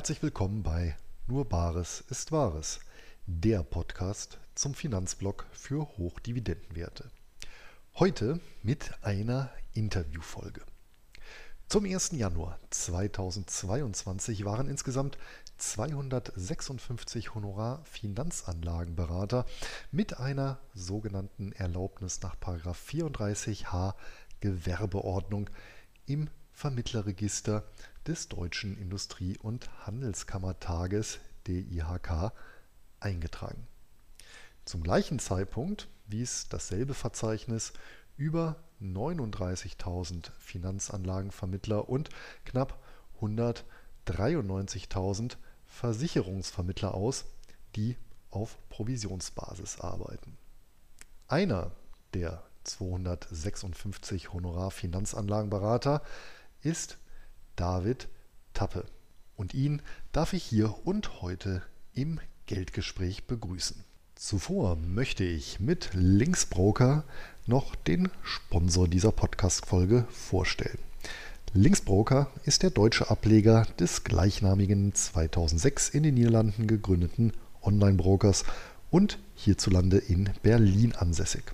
Herzlich willkommen bei Nur Bares ist Wahres, der Podcast zum Finanzblock für Hochdividendenwerte. Heute mit einer Interviewfolge. Zum 1. Januar 2022 waren insgesamt 256 Honorar-Finanzanlagenberater mit einer sogenannten Erlaubnis nach 34h Gewerbeordnung im Vermittlerregister des Deutschen Industrie- und Handelskammertages DIHK eingetragen. Zum gleichen Zeitpunkt wies dasselbe Verzeichnis über 39.000 Finanzanlagenvermittler und knapp 193.000 Versicherungsvermittler aus, die auf Provisionsbasis arbeiten. Einer der 256 Honorarfinanzanlagenberater ist David Tappe. Und ihn darf ich hier und heute im Geldgespräch begrüßen. Zuvor möchte ich mit Linksbroker noch den Sponsor dieser Podcast-Folge vorstellen. Linksbroker ist der deutsche Ableger des gleichnamigen 2006 in den Niederlanden gegründeten Online-Brokers und hierzulande in Berlin ansässig.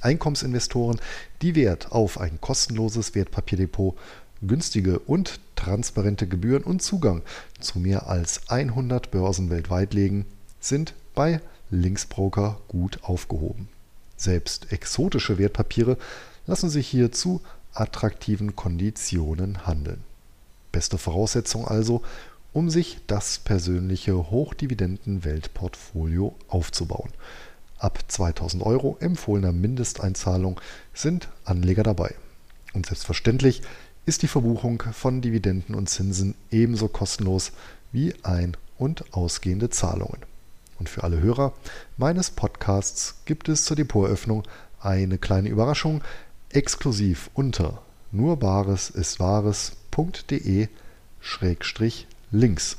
Einkommensinvestoren, die Wert auf ein kostenloses Wertpapierdepot, günstige und transparente Gebühren und Zugang zu mehr als 100 Börsen weltweit legen, sind bei Linksbroker gut aufgehoben. Selbst exotische Wertpapiere lassen sich hier zu attraktiven Konditionen handeln. Beste Voraussetzung also, um sich das persönliche Hochdividenden-Weltportfolio aufzubauen. Ab 2000 Euro empfohlener Mindesteinzahlung sind Anleger dabei. Und selbstverständlich ist die Verbuchung von Dividenden und Zinsen ebenso kostenlos wie ein- und ausgehende Zahlungen. Und für alle Hörer meines Podcasts gibt es zur Depoteröffnung eine kleine Überraschung exklusiv unter nurbaresistwahres.de schrägstrich links.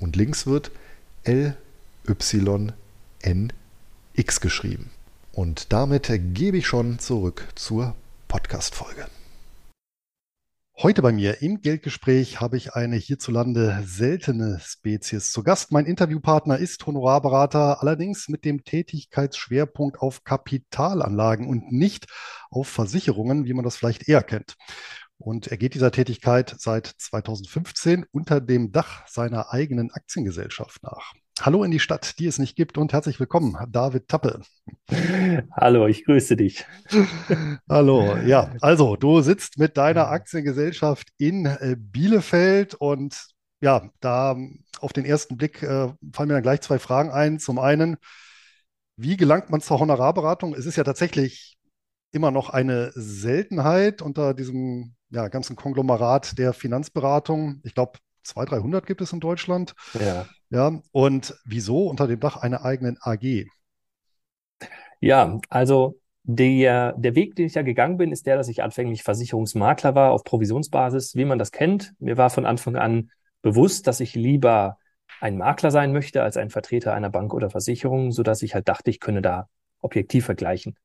Und links wird L Y N X geschrieben. Und damit gebe ich schon zurück zur Podcast-Folge. Heute bei mir im Geldgespräch habe ich eine hierzulande seltene Spezies zu Gast. Mein Interviewpartner ist Honorarberater, allerdings mit dem Tätigkeitsschwerpunkt auf Kapitalanlagen und nicht auf Versicherungen, wie man das vielleicht eher kennt. Und er geht dieser Tätigkeit seit 2015 unter dem Dach seiner eigenen Aktiengesellschaft nach. Hallo in die Stadt, die es nicht gibt und herzlich willkommen, David Tappe. Hallo, ich grüße dich. Hallo, ja, also du sitzt mit deiner Aktiengesellschaft in äh, Bielefeld und ja, da auf den ersten Blick äh, fallen mir dann gleich zwei Fragen ein. Zum einen, wie gelangt man zur Honorarberatung? Es ist ja tatsächlich immer noch eine Seltenheit unter diesem ja, ganzen Konglomerat der Finanzberatung. Ich glaube, 200, 300 gibt es in Deutschland. Ja. Ja, und wieso unter dem Dach einer eigenen AG? Ja, also der, der Weg, den ich ja gegangen bin, ist der, dass ich anfänglich Versicherungsmakler war auf Provisionsbasis, wie man das kennt. Mir war von Anfang an bewusst, dass ich lieber ein Makler sein möchte als ein Vertreter einer Bank oder Versicherung, so dass ich halt dachte, ich könne da objektiv vergleichen.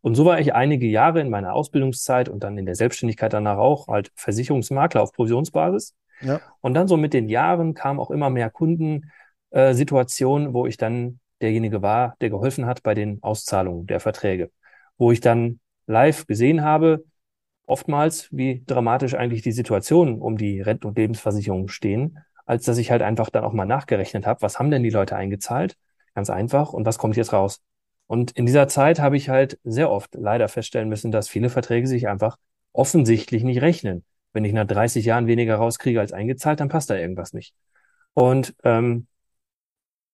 Und so war ich einige Jahre in meiner Ausbildungszeit und dann in der Selbstständigkeit danach auch halt Versicherungsmakler auf Provisionsbasis. Ja. Und dann so mit den Jahren kamen auch immer mehr Kundensituationen, äh, wo ich dann derjenige war, der geholfen hat bei den Auszahlungen der Verträge. Wo ich dann live gesehen habe, oftmals, wie dramatisch eigentlich die Situationen um die Renten- und Lebensversicherungen stehen, als dass ich halt einfach dann auch mal nachgerechnet habe, was haben denn die Leute eingezahlt? Ganz einfach. Und was kommt jetzt raus? Und in dieser Zeit habe ich halt sehr oft leider feststellen müssen, dass viele Verträge sich einfach offensichtlich nicht rechnen wenn ich nach 30 Jahren weniger rauskriege als eingezahlt, dann passt da irgendwas nicht. Und ähm,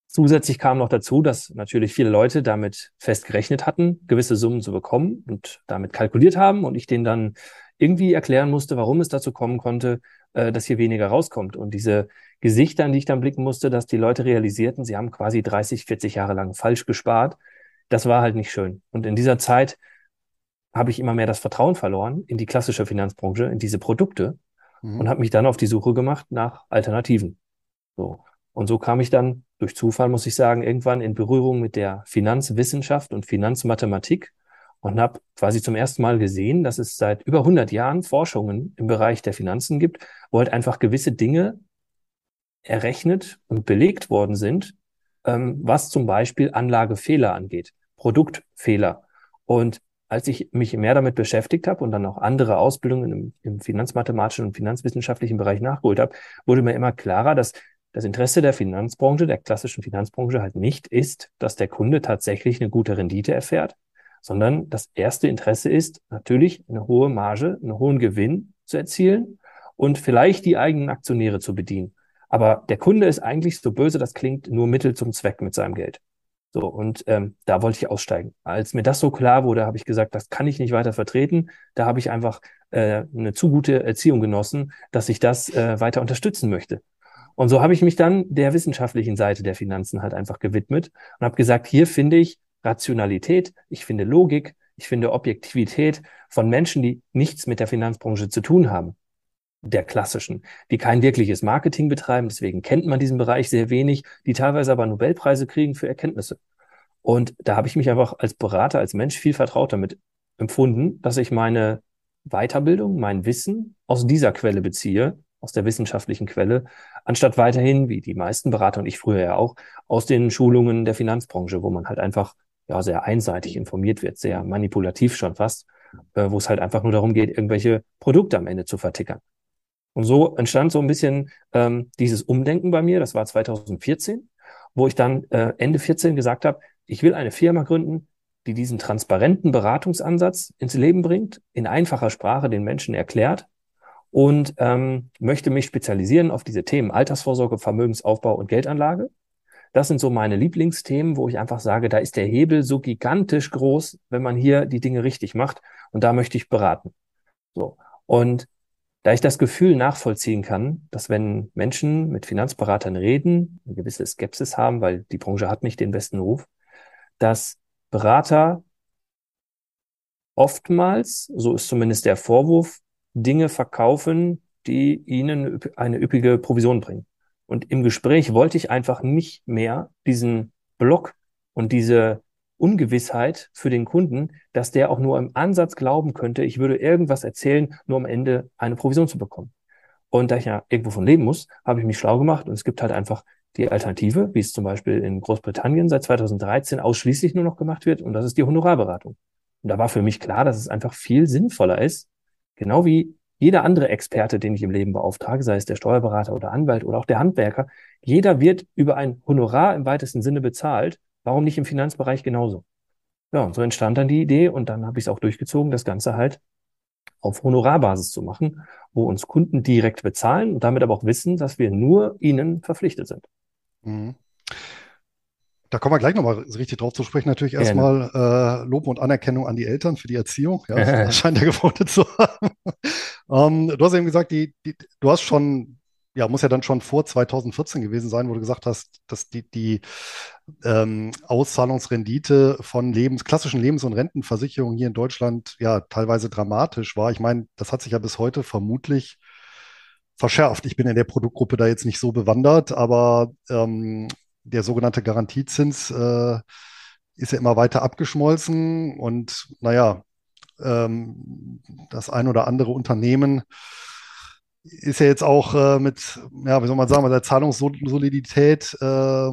zusätzlich kam noch dazu, dass natürlich viele Leute damit fest gerechnet hatten, gewisse Summen zu bekommen und damit kalkuliert haben und ich denen dann irgendwie erklären musste, warum es dazu kommen konnte, äh, dass hier weniger rauskommt. Und diese Gesichter, an die ich dann blicken musste, dass die Leute realisierten, sie haben quasi 30, 40 Jahre lang falsch gespart, das war halt nicht schön. Und in dieser Zeit habe ich immer mehr das Vertrauen verloren in die klassische Finanzbranche, in diese Produkte mhm. und habe mich dann auf die Suche gemacht nach Alternativen. So. Und so kam ich dann durch Zufall, muss ich sagen, irgendwann in Berührung mit der Finanzwissenschaft und Finanzmathematik und habe quasi zum ersten Mal gesehen, dass es seit über 100 Jahren Forschungen im Bereich der Finanzen gibt, wo halt einfach gewisse Dinge errechnet und belegt worden sind, ähm, was zum Beispiel Anlagefehler angeht, Produktfehler. Und als ich mich mehr damit beschäftigt habe und dann auch andere Ausbildungen im, im finanzmathematischen und finanzwissenschaftlichen Bereich nachgeholt habe, wurde mir immer klarer, dass das Interesse der Finanzbranche, der klassischen Finanzbranche halt nicht ist, dass der Kunde tatsächlich eine gute Rendite erfährt, sondern das erste Interesse ist natürlich eine hohe Marge, einen hohen Gewinn zu erzielen und vielleicht die eigenen Aktionäre zu bedienen. Aber der Kunde ist eigentlich, so böse das klingt, nur Mittel zum Zweck mit seinem Geld. So, und ähm, da wollte ich aussteigen. Als mir das so klar wurde, habe ich gesagt, das kann ich nicht weiter vertreten. Da habe ich einfach äh, eine zu gute Erziehung genossen, dass ich das äh, weiter unterstützen möchte. Und so habe ich mich dann der wissenschaftlichen Seite der Finanzen halt einfach gewidmet und habe gesagt, hier finde ich Rationalität, ich finde Logik, ich finde Objektivität von Menschen, die nichts mit der Finanzbranche zu tun haben der klassischen, die kein wirkliches Marketing betreiben, deswegen kennt man diesen Bereich sehr wenig, die teilweise aber Nobelpreise kriegen für Erkenntnisse. Und da habe ich mich einfach als Berater, als Mensch viel vertraut damit empfunden, dass ich meine Weiterbildung, mein Wissen aus dieser Quelle beziehe, aus der wissenschaftlichen Quelle, anstatt weiterhin, wie die meisten Berater und ich früher ja auch, aus den Schulungen der Finanzbranche, wo man halt einfach ja sehr einseitig informiert wird, sehr manipulativ schon fast, äh, wo es halt einfach nur darum geht, irgendwelche Produkte am Ende zu vertickern. Und so entstand so ein bisschen ähm, dieses Umdenken bei mir. Das war 2014, wo ich dann äh, Ende 14 gesagt habe, ich will eine Firma gründen, die diesen transparenten Beratungsansatz ins Leben bringt, in einfacher Sprache den Menschen erklärt und ähm, möchte mich spezialisieren auf diese Themen Altersvorsorge, Vermögensaufbau und Geldanlage. Das sind so meine Lieblingsthemen, wo ich einfach sage, da ist der Hebel so gigantisch groß, wenn man hier die Dinge richtig macht. Und da möchte ich beraten. So. Und da ich das Gefühl nachvollziehen kann, dass wenn Menschen mit Finanzberatern reden, eine gewisse Skepsis haben, weil die Branche hat nicht den besten Ruf, dass Berater oftmals, so ist zumindest der Vorwurf, Dinge verkaufen, die ihnen eine üppige Provision bringen. Und im Gespräch wollte ich einfach nicht mehr diesen Block und diese Ungewissheit für den Kunden, dass der auch nur im Ansatz glauben könnte, ich würde irgendwas erzählen, nur am Ende eine Provision zu bekommen. Und da ich ja irgendwo von leben muss, habe ich mich schlau gemacht und es gibt halt einfach die Alternative, wie es zum Beispiel in Großbritannien seit 2013 ausschließlich nur noch gemacht wird und das ist die Honorarberatung. Und da war für mich klar, dass es einfach viel sinnvoller ist, genau wie jeder andere Experte, den ich im Leben beauftrage, sei es der Steuerberater oder Anwalt oder auch der Handwerker, jeder wird über ein Honorar im weitesten Sinne bezahlt Warum nicht im Finanzbereich genauso? Ja, und so entstand dann die Idee und dann habe ich es auch durchgezogen, das Ganze halt auf Honorarbasis zu machen, wo uns Kunden direkt bezahlen und damit aber auch wissen, dass wir nur ihnen verpflichtet sind. Mhm. Da kommen wir gleich nochmal richtig drauf zu sprechen. Natürlich erstmal äh, Lob und Anerkennung an die Eltern für die Erziehung. Ja, das scheint ja gefordert zu haben. ähm, du hast eben gesagt, die, die, du hast schon ja, muss ja dann schon vor 2014 gewesen sein, wo du gesagt hast, dass die, die ähm, Auszahlungsrendite von Lebens, klassischen Lebens- und Rentenversicherungen hier in Deutschland ja teilweise dramatisch war. Ich meine, das hat sich ja bis heute vermutlich verschärft. Ich bin in der Produktgruppe da jetzt nicht so bewandert, aber ähm, der sogenannte Garantiezins äh, ist ja immer weiter abgeschmolzen und naja, ähm, das ein oder andere Unternehmen ist ja jetzt auch äh, mit, ja, wie soll man sagen, mit der Zahlungssolidität äh,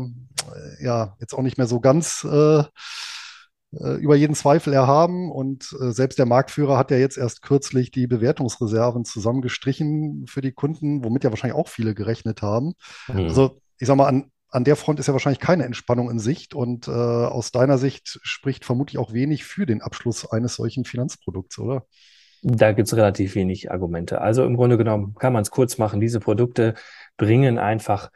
ja jetzt auch nicht mehr so ganz äh, äh über jeden Zweifel erhaben. Und äh, selbst der Marktführer hat ja jetzt erst kürzlich die Bewertungsreserven zusammengestrichen für die Kunden, womit ja wahrscheinlich auch viele gerechnet haben. Mhm. Also ich sag mal, an, an der Front ist ja wahrscheinlich keine Entspannung in Sicht. Und äh, aus deiner Sicht spricht vermutlich auch wenig für den Abschluss eines solchen Finanzprodukts, oder? Da gibt's relativ wenig Argumente. Also im Grunde genommen kann man es kurz machen. Diese Produkte bringen einfach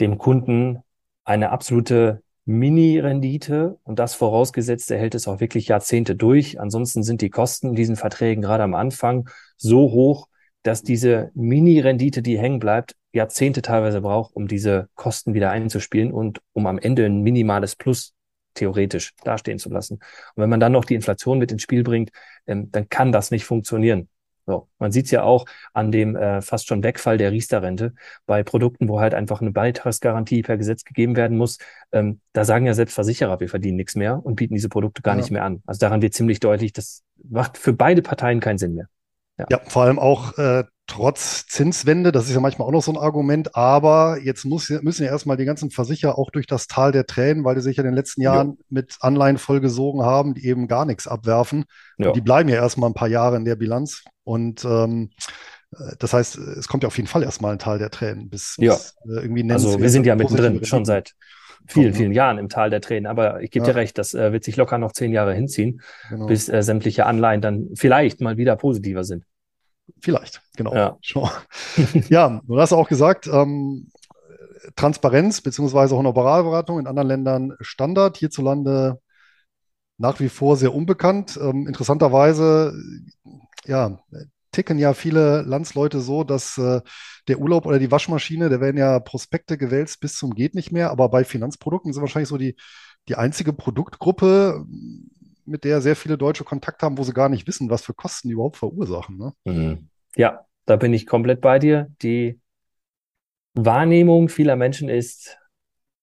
dem Kunden eine absolute Mini-Rendite und das vorausgesetzt, er hält es auch wirklich Jahrzehnte durch. Ansonsten sind die Kosten in diesen Verträgen gerade am Anfang so hoch, dass diese Mini-Rendite, die hängen bleibt, Jahrzehnte teilweise braucht, um diese Kosten wieder einzuspielen und um am Ende ein minimales Plus theoretisch dastehen zu lassen. Und wenn man dann noch die Inflation mit ins Spiel bringt, ähm, dann kann das nicht funktionieren. So, man sieht es ja auch an dem äh, fast schon Wegfall der Riester-Rente bei Produkten, wo halt einfach eine Beitragsgarantie per Gesetz gegeben werden muss. Ähm, da sagen ja selbst Versicherer, wir verdienen nichts mehr und bieten diese Produkte gar ja. nicht mehr an. Also daran wird ziemlich deutlich, das macht für beide Parteien keinen Sinn mehr. Ja, ja vor allem auch äh, trotz Zinswende, das ist ja manchmal auch noch so ein Argument, aber jetzt muss, müssen ja erstmal die ganzen Versicherer auch durch das Tal der Tränen, weil die sich ja in den letzten Jahren ja. mit Anleihen vollgesogen haben, die eben gar nichts abwerfen. Ja. Die bleiben ja erstmal ein paar Jahre in der Bilanz. Und ähm, äh, das heißt, es kommt ja auf jeden Fall erstmal ein Tal der Tränen, bis, ja. bis äh, irgendwie Also wir sind ja mittendrin, schon seit vielen, ne? vielen Jahren im Tal der Tränen. Aber ich gebe ja. dir recht, das äh, wird sich locker noch zehn Jahre hinziehen, genau. bis äh, sämtliche Anleihen dann vielleicht mal wieder positiver sind. Vielleicht, genau. Ja, ja du hast auch gesagt, ähm, Transparenz bzw. Honorarberatung in anderen Ländern Standard, hierzulande nach wie vor sehr unbekannt. Ähm, interessanterweise, ja, ticken ja viele Landsleute so, dass äh, der Urlaub oder die Waschmaschine, da werden ja Prospekte gewälzt bis zum geht nicht mehr, aber bei Finanzprodukten sind wahrscheinlich so die, die einzige Produktgruppe, mit der sehr viele Deutsche Kontakt haben, wo sie gar nicht wissen, was für Kosten die überhaupt verursachen. Ne? Mhm. Ja, da bin ich komplett bei dir. Die Wahrnehmung vieler Menschen ist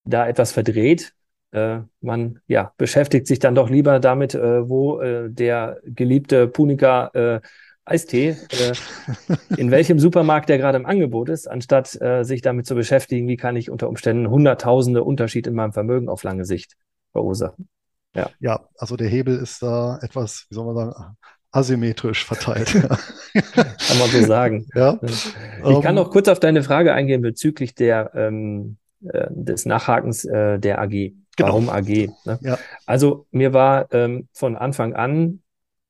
da etwas verdreht. Äh, man ja, beschäftigt sich dann doch lieber damit, äh, wo äh, der geliebte Punika äh, Eistee, äh, in welchem Supermarkt der gerade im Angebot ist, anstatt äh, sich damit zu beschäftigen, wie kann ich unter Umständen hunderttausende Unterschied in meinem Vermögen auf lange Sicht verursachen. Ja. ja, also der Hebel ist da etwas, wie soll man sagen, asymmetrisch verteilt. kann man so sagen. Ja. Ich kann ähm, noch kurz auf deine Frage eingehen bezüglich der, ähm, äh, des Nachhakens äh, der AG. Genau. Warum AG? Ne? Ja. Also mir war ähm, von Anfang an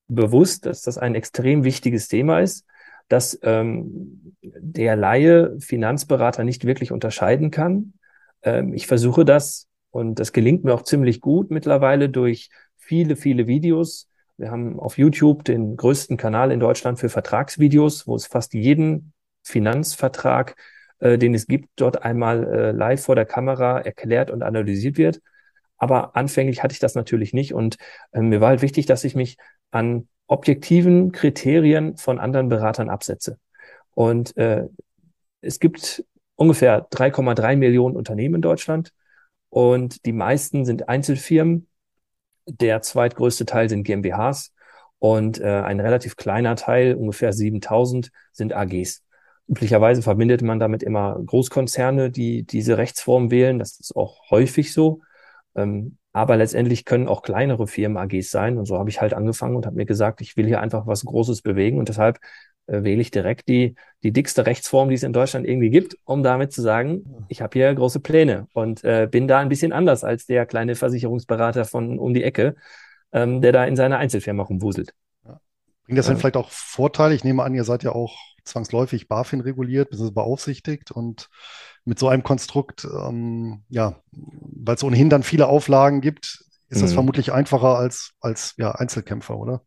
bewusst, dass das ein extrem wichtiges Thema ist, dass ähm, der Laie Finanzberater nicht wirklich unterscheiden kann. Ähm, ich versuche das und das gelingt mir auch ziemlich gut mittlerweile durch viele, viele Videos. Wir haben auf YouTube den größten Kanal in Deutschland für Vertragsvideos, wo es fast jeden Finanzvertrag, äh, den es gibt, dort einmal äh, live vor der Kamera erklärt und analysiert wird. Aber anfänglich hatte ich das natürlich nicht und äh, mir war halt wichtig, dass ich mich an objektiven Kriterien von anderen Beratern absetze. Und äh, es gibt ungefähr 3,3 Millionen Unternehmen in Deutschland und die meisten sind Einzelfirmen. Der zweitgrößte Teil sind GmbHs und äh, ein relativ kleiner Teil, ungefähr 7000, sind AGs. Üblicherweise verbindet man damit immer Großkonzerne, die diese Rechtsform wählen. Das ist auch häufig so. Ähm, aber letztendlich können auch kleinere Firmen AGs sein. Und so habe ich halt angefangen und habe mir gesagt, ich will hier einfach was Großes bewegen. Und deshalb wähle ich direkt die, die dickste Rechtsform, die es in Deutschland irgendwie gibt, um damit zu sagen, ich habe hier große Pläne und äh, bin da ein bisschen anders als der kleine Versicherungsberater von um die Ecke, ähm, der da in seiner Einzelfirma rumwuselt. Ja. Bringt das denn vielleicht auch Vorteile? Ich nehme an, ihr seid ja auch zwangsläufig BaFin reguliert, bzw. beaufsichtigt und mit so einem Konstrukt, ähm, ja, weil es ohnehin dann viele Auflagen gibt, ist das mhm. vermutlich einfacher als, als ja, Einzelkämpfer, oder?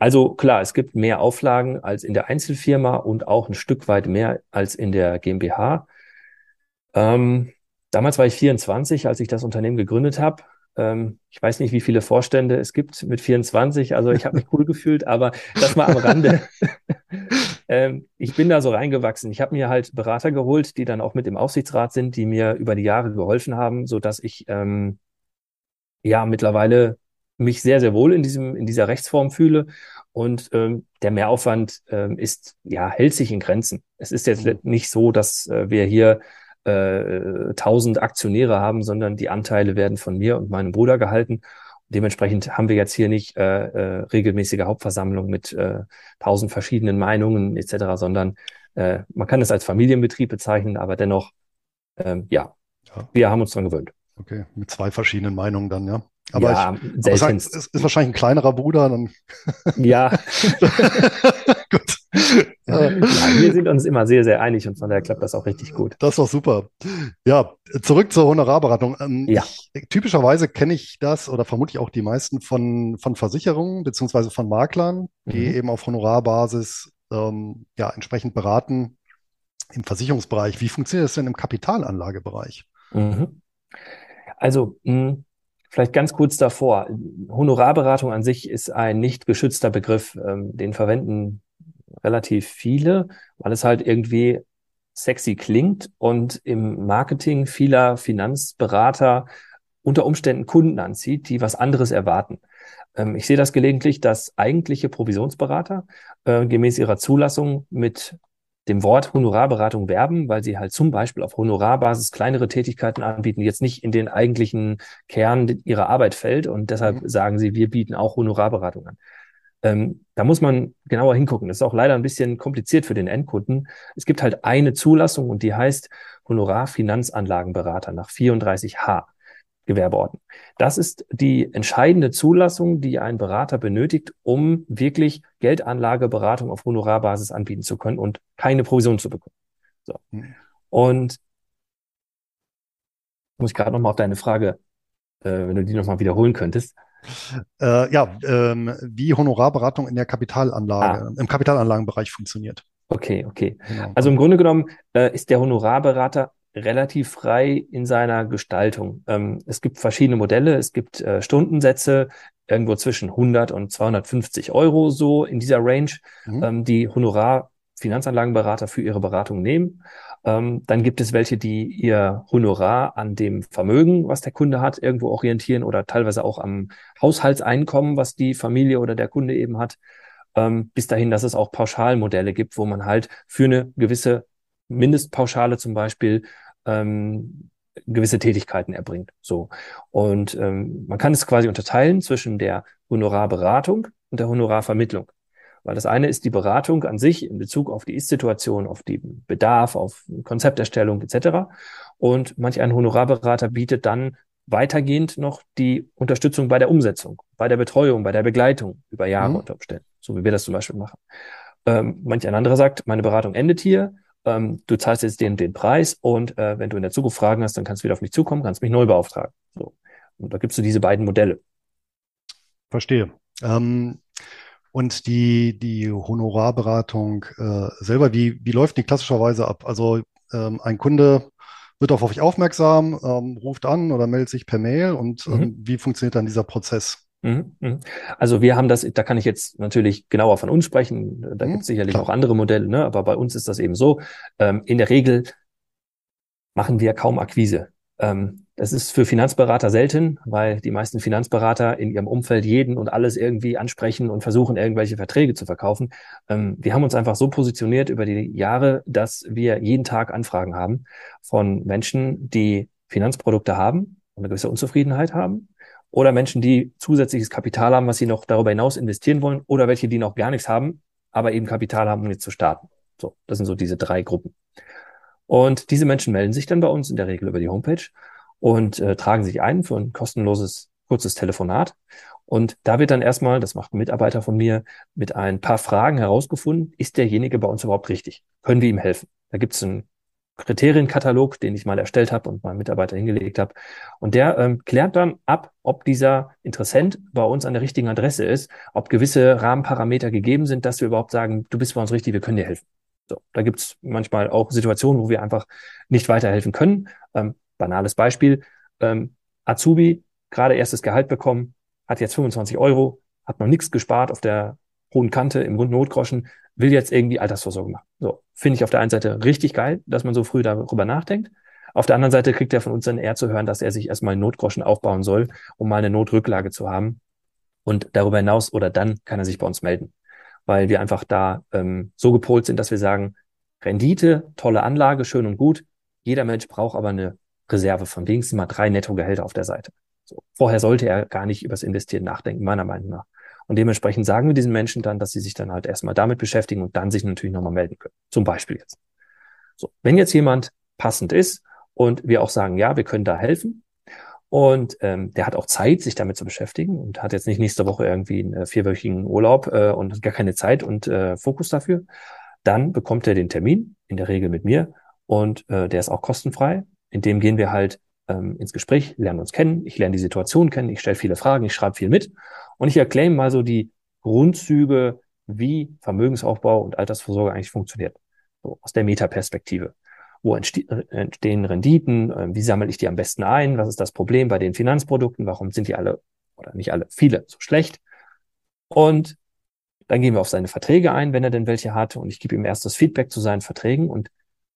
Also klar, es gibt mehr Auflagen als in der Einzelfirma und auch ein Stück weit mehr als in der GmbH. Ähm, damals war ich 24, als ich das Unternehmen gegründet habe. Ähm, ich weiß nicht, wie viele Vorstände es gibt mit 24. Also ich habe mich cool gefühlt, aber das mal am Rande. ähm, ich bin da so reingewachsen. Ich habe mir halt Berater geholt, die dann auch mit im Aufsichtsrat sind, die mir über die Jahre geholfen haben, so dass ich ähm, ja mittlerweile mich sehr, sehr wohl in diesem, in dieser Rechtsform fühle. Und ähm, der Mehraufwand ähm, ist, ja, hält sich in Grenzen. Es ist jetzt mhm. nicht so, dass äh, wir hier äh, 1000 Aktionäre haben, sondern die Anteile werden von mir und meinem Bruder gehalten. Dementsprechend haben wir jetzt hier nicht äh, äh, regelmäßige Hauptversammlung mit äh, tausend verschiedenen Meinungen etc., sondern äh, man kann es als Familienbetrieb bezeichnen, aber dennoch, ähm, ja, ja, wir haben uns daran gewöhnt. Okay, mit zwei verschiedenen Meinungen dann, ja. Aber ja, ich, aber es ist wahrscheinlich ein kleinerer Bruder. Dann ja. gut. Ja, wir sind uns immer sehr, sehr einig und von daher klappt das auch richtig gut. Das war super. Ja, zurück zur Honorarberatung. Ähm, ja. Ich, typischerweise kenne ich das oder vermute ich auch die meisten von, von Versicherungen beziehungsweise von Maklern, die mhm. eben auf Honorarbasis ähm, ja, entsprechend beraten im Versicherungsbereich. Wie funktioniert das denn im Kapitalanlagebereich? Mhm. Also, mh, Vielleicht ganz kurz davor. Honorarberatung an sich ist ein nicht geschützter Begriff. Ähm, den verwenden relativ viele, weil es halt irgendwie sexy klingt und im Marketing vieler Finanzberater unter Umständen Kunden anzieht, die was anderes erwarten. Ähm, ich sehe das gelegentlich, dass eigentliche Provisionsberater äh, gemäß ihrer Zulassung mit dem Wort Honorarberatung werben, weil sie halt zum Beispiel auf Honorarbasis kleinere Tätigkeiten anbieten, die jetzt nicht in den eigentlichen Kern ihrer Arbeit fällt. Und deshalb mhm. sagen sie, wir bieten auch Honorarberatung an. Ähm, da muss man genauer hingucken. Das ist auch leider ein bisschen kompliziert für den Endkunden. Es gibt halt eine Zulassung und die heißt Honorarfinanzanlagenberater nach 34h. Gewerbeordnung. Das ist die entscheidende Zulassung, die ein Berater benötigt, um wirklich Geldanlageberatung auf Honorarbasis anbieten zu können und keine Provision zu bekommen. So. Und muss ich gerade nochmal auf deine Frage, äh, wenn du die nochmal wiederholen könntest. Äh, ja, ähm, wie Honorarberatung in der Kapitalanlage, ah. im Kapitalanlagenbereich funktioniert. Okay, okay. Genau. Also im Grunde genommen äh, ist der Honorarberater relativ frei in seiner Gestaltung. Ähm, es gibt verschiedene Modelle, es gibt äh, Stundensätze, irgendwo zwischen 100 und 250 Euro so in dieser Range, mhm. ähm, die Honorar Finanzanlagenberater für ihre Beratung nehmen. Ähm, dann gibt es welche, die ihr Honorar an dem Vermögen, was der Kunde hat, irgendwo orientieren oder teilweise auch am Haushaltseinkommen, was die Familie oder der Kunde eben hat. Ähm, bis dahin, dass es auch Pauschalmodelle gibt, wo man halt für eine gewisse Mindestpauschale zum Beispiel ähm, gewisse Tätigkeiten erbringt. So. Und ähm, man kann es quasi unterteilen zwischen der Honorarberatung und der Honorarvermittlung. Weil das eine ist die Beratung an sich in Bezug auf die Ist-Situation, auf den Bedarf, auf Konzepterstellung etc. Und manch ein Honorarberater bietet dann weitergehend noch die Unterstützung bei der Umsetzung, bei der Betreuung, bei der Begleitung über Jahre mhm. unter Umständen, so wie wir das zum Beispiel machen. Ähm, manch ein anderer sagt, meine Beratung endet hier, ähm, du zahlst jetzt den, den Preis und äh, wenn du in der Zukunft Fragen hast, dann kannst du wieder auf mich zukommen, kannst mich neu beauftragen. So. Und da gibst du diese beiden Modelle. Verstehe. Ähm, und die, die Honorarberatung äh, selber, wie, wie läuft die klassischerweise ab? Also ähm, ein Kunde wird auf euch aufmerksam, ähm, ruft an oder meldet sich per Mail und ähm, mhm. wie funktioniert dann dieser Prozess? Mhm, mhm. Also wir haben das, da kann ich jetzt natürlich genauer von uns sprechen, da mhm, gibt es sicherlich klar. auch andere Modelle, ne? aber bei uns ist das eben so. Ähm, in der Regel machen wir kaum Akquise. Ähm, das ist für Finanzberater selten, weil die meisten Finanzberater in ihrem Umfeld jeden und alles irgendwie ansprechen und versuchen, irgendwelche Verträge zu verkaufen. Ähm, wir haben uns einfach so positioniert über die Jahre, dass wir jeden Tag Anfragen haben von Menschen, die Finanzprodukte haben und eine gewisse Unzufriedenheit haben oder Menschen, die zusätzliches Kapital haben, was sie noch darüber hinaus investieren wollen oder welche, die noch gar nichts haben, aber eben Kapital haben, um jetzt zu starten. So, das sind so diese drei Gruppen. Und diese Menschen melden sich dann bei uns in der Regel über die Homepage und äh, tragen sich ein für ein kostenloses kurzes Telefonat. Und da wird dann erstmal, das macht ein Mitarbeiter von mir, mit ein paar Fragen herausgefunden, ist derjenige bei uns überhaupt richtig? Können wir ihm helfen? Da gibt es ein Kriterienkatalog, den ich mal erstellt habe und meinem Mitarbeiter hingelegt habe. Und der ähm, klärt dann ab, ob dieser Interessent bei uns an der richtigen Adresse ist, ob gewisse Rahmenparameter gegeben sind, dass wir überhaupt sagen, du bist bei uns richtig, wir können dir helfen. So, da gibt es manchmal auch Situationen, wo wir einfach nicht weiterhelfen können. Ähm, banales Beispiel, ähm, Azubi, gerade erstes Gehalt bekommen, hat jetzt 25 Euro, hat noch nichts gespart auf der hohen Kante im Notgroschen, will jetzt irgendwie Altersvorsorge machen. So, finde ich auf der einen Seite richtig geil, dass man so früh darüber nachdenkt. Auf der anderen Seite kriegt er von uns dann eher zu hören, dass er sich erstmal Notgroschen aufbauen soll, um mal eine Notrücklage zu haben. Und darüber hinaus oder dann kann er sich bei uns melden, weil wir einfach da ähm, so gepolt sind, dass wir sagen, Rendite, tolle Anlage, schön und gut. Jeder Mensch braucht aber eine Reserve von wenigstens mal drei Nettogehälter auf der Seite. So. Vorher sollte er gar nicht übers Investieren nachdenken, meiner Meinung nach. Und dementsprechend sagen wir diesen Menschen dann, dass sie sich dann halt erstmal damit beschäftigen und dann sich natürlich nochmal melden können. Zum Beispiel jetzt. So, wenn jetzt jemand passend ist und wir auch sagen, ja, wir können da helfen und ähm, der hat auch Zeit, sich damit zu beschäftigen und hat jetzt nicht nächste Woche irgendwie einen äh, vierwöchigen Urlaub äh, und gar keine Zeit und äh, Fokus dafür, dann bekommt er den Termin, in der Regel mit mir, und äh, der ist auch kostenfrei. In dem gehen wir halt ähm, ins Gespräch, lernen uns kennen, ich lerne die Situation kennen, ich stelle viele Fragen, ich schreibe viel mit und ich erkläre mal so die Grundzüge, wie Vermögensaufbau und Altersvorsorge eigentlich funktioniert. So aus der Metaperspektive. Wo entstehen Renditen? Ähm, wie sammle ich die am besten ein? Was ist das Problem bei den Finanzprodukten? Warum sind die alle oder nicht alle, viele so schlecht? Und dann gehen wir auf seine Verträge ein, wenn er denn welche hat. Und ich gebe ihm erst das Feedback zu seinen Verträgen. Und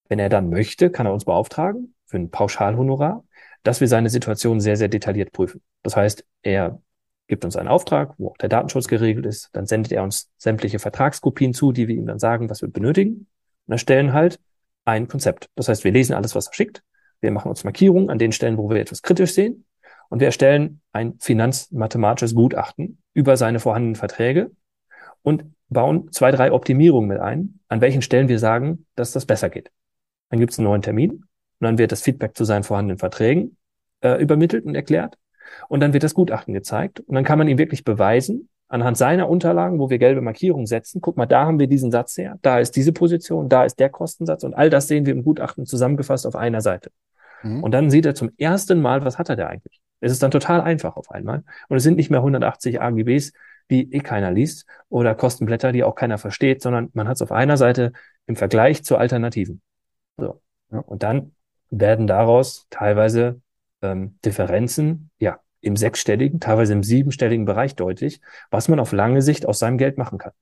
wenn er dann möchte, kann er uns beauftragen für ein Pauschalhonorar, dass wir seine Situation sehr, sehr detailliert prüfen. Das heißt, er gibt uns einen Auftrag, wo auch der Datenschutz geregelt ist. Dann sendet er uns sämtliche Vertragskopien zu, die wir ihm dann sagen, was wir benötigen. Und erstellen halt ein Konzept. Das heißt, wir lesen alles, was er schickt. Wir machen uns Markierungen an den Stellen, wo wir etwas kritisch sehen. Und wir erstellen ein finanzmathematisches Gutachten über seine vorhandenen Verträge und bauen zwei, drei Optimierungen mit ein, an welchen Stellen wir sagen, dass das besser geht. Dann gibt es einen neuen Termin und dann wird das Feedback zu seinen vorhandenen Verträgen äh, übermittelt und erklärt. Und dann wird das Gutachten gezeigt. Und dann kann man ihm wirklich beweisen, anhand seiner Unterlagen, wo wir gelbe Markierungen setzen, guck mal, da haben wir diesen Satz her, da ist diese Position, da ist der Kostensatz und all das sehen wir im Gutachten zusammengefasst auf einer Seite. Mhm. Und dann sieht er zum ersten Mal, was hat er da eigentlich? Es ist dann total einfach auf einmal. Und es sind nicht mehr 180 AGBs, die eh keiner liest oder Kostenblätter, die auch keiner versteht, sondern man hat es auf einer Seite im Vergleich zu Alternativen. So. Ja. Und dann werden daraus teilweise ähm, Differenzen, ja, im sechsstelligen, teilweise im siebenstelligen Bereich deutlich, was man auf lange Sicht aus seinem Geld machen kann.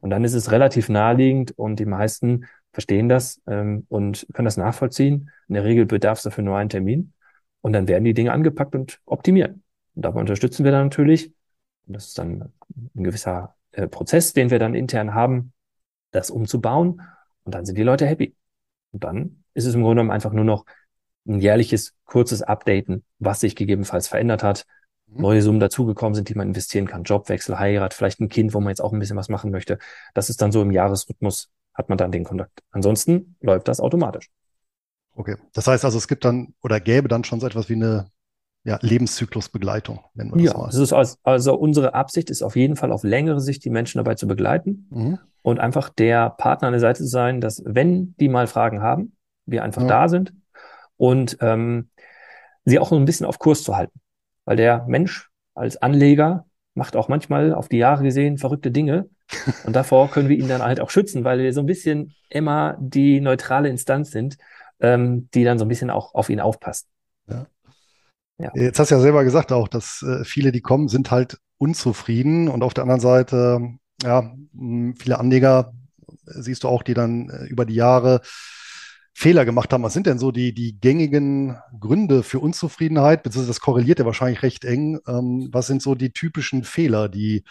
Und dann ist es relativ naheliegend und die meisten verstehen das ähm, und können das nachvollziehen. In der Regel bedarf es dafür nur einen Termin und dann werden die Dinge angepackt und optimiert. Und dabei unterstützen wir dann natürlich, und das ist dann ein gewisser äh, Prozess, den wir dann intern haben, das umzubauen und dann sind die Leute happy. Und dann ist es im Grunde genommen einfach nur noch ein jährliches, kurzes Updaten, was sich gegebenenfalls verändert hat, mhm. neue Summen dazugekommen sind, die man investieren kann, Jobwechsel, Heirat, vielleicht ein Kind, wo man jetzt auch ein bisschen was machen möchte. Das ist dann so im Jahresrhythmus, hat man dann den Kontakt. Ansonsten läuft das automatisch. Okay. Das heißt also, es gibt dann oder gäbe dann schon so etwas wie eine ja, Lebenszyklusbegleitung, nennen wir das ja, mal. Das ist also, also unsere Absicht ist auf jeden Fall auf längere Sicht die Menschen dabei zu begleiten mhm. und einfach der Partner an der Seite zu sein, dass wenn die mal Fragen haben, wir einfach ja. da sind und ähm, sie auch so ein bisschen auf Kurs zu halten. Weil der Mensch als Anleger macht auch manchmal auf die Jahre gesehen verrückte Dinge. Und davor können wir ihn dann halt auch schützen, weil wir so ein bisschen immer die neutrale Instanz sind, ähm, die dann so ein bisschen auch auf ihn aufpasst. Ja. Ja. Jetzt hast du ja selber gesagt auch, dass äh, viele, die kommen, sind halt unzufrieden. Und auf der anderen Seite, ja, viele Anleger äh, siehst du auch, die dann äh, über die Jahre Fehler gemacht haben. Was sind denn so die, die gängigen Gründe für Unzufriedenheit? Beziehungsweise das korreliert ja wahrscheinlich recht eng. Ähm, was sind so die typischen Fehler, die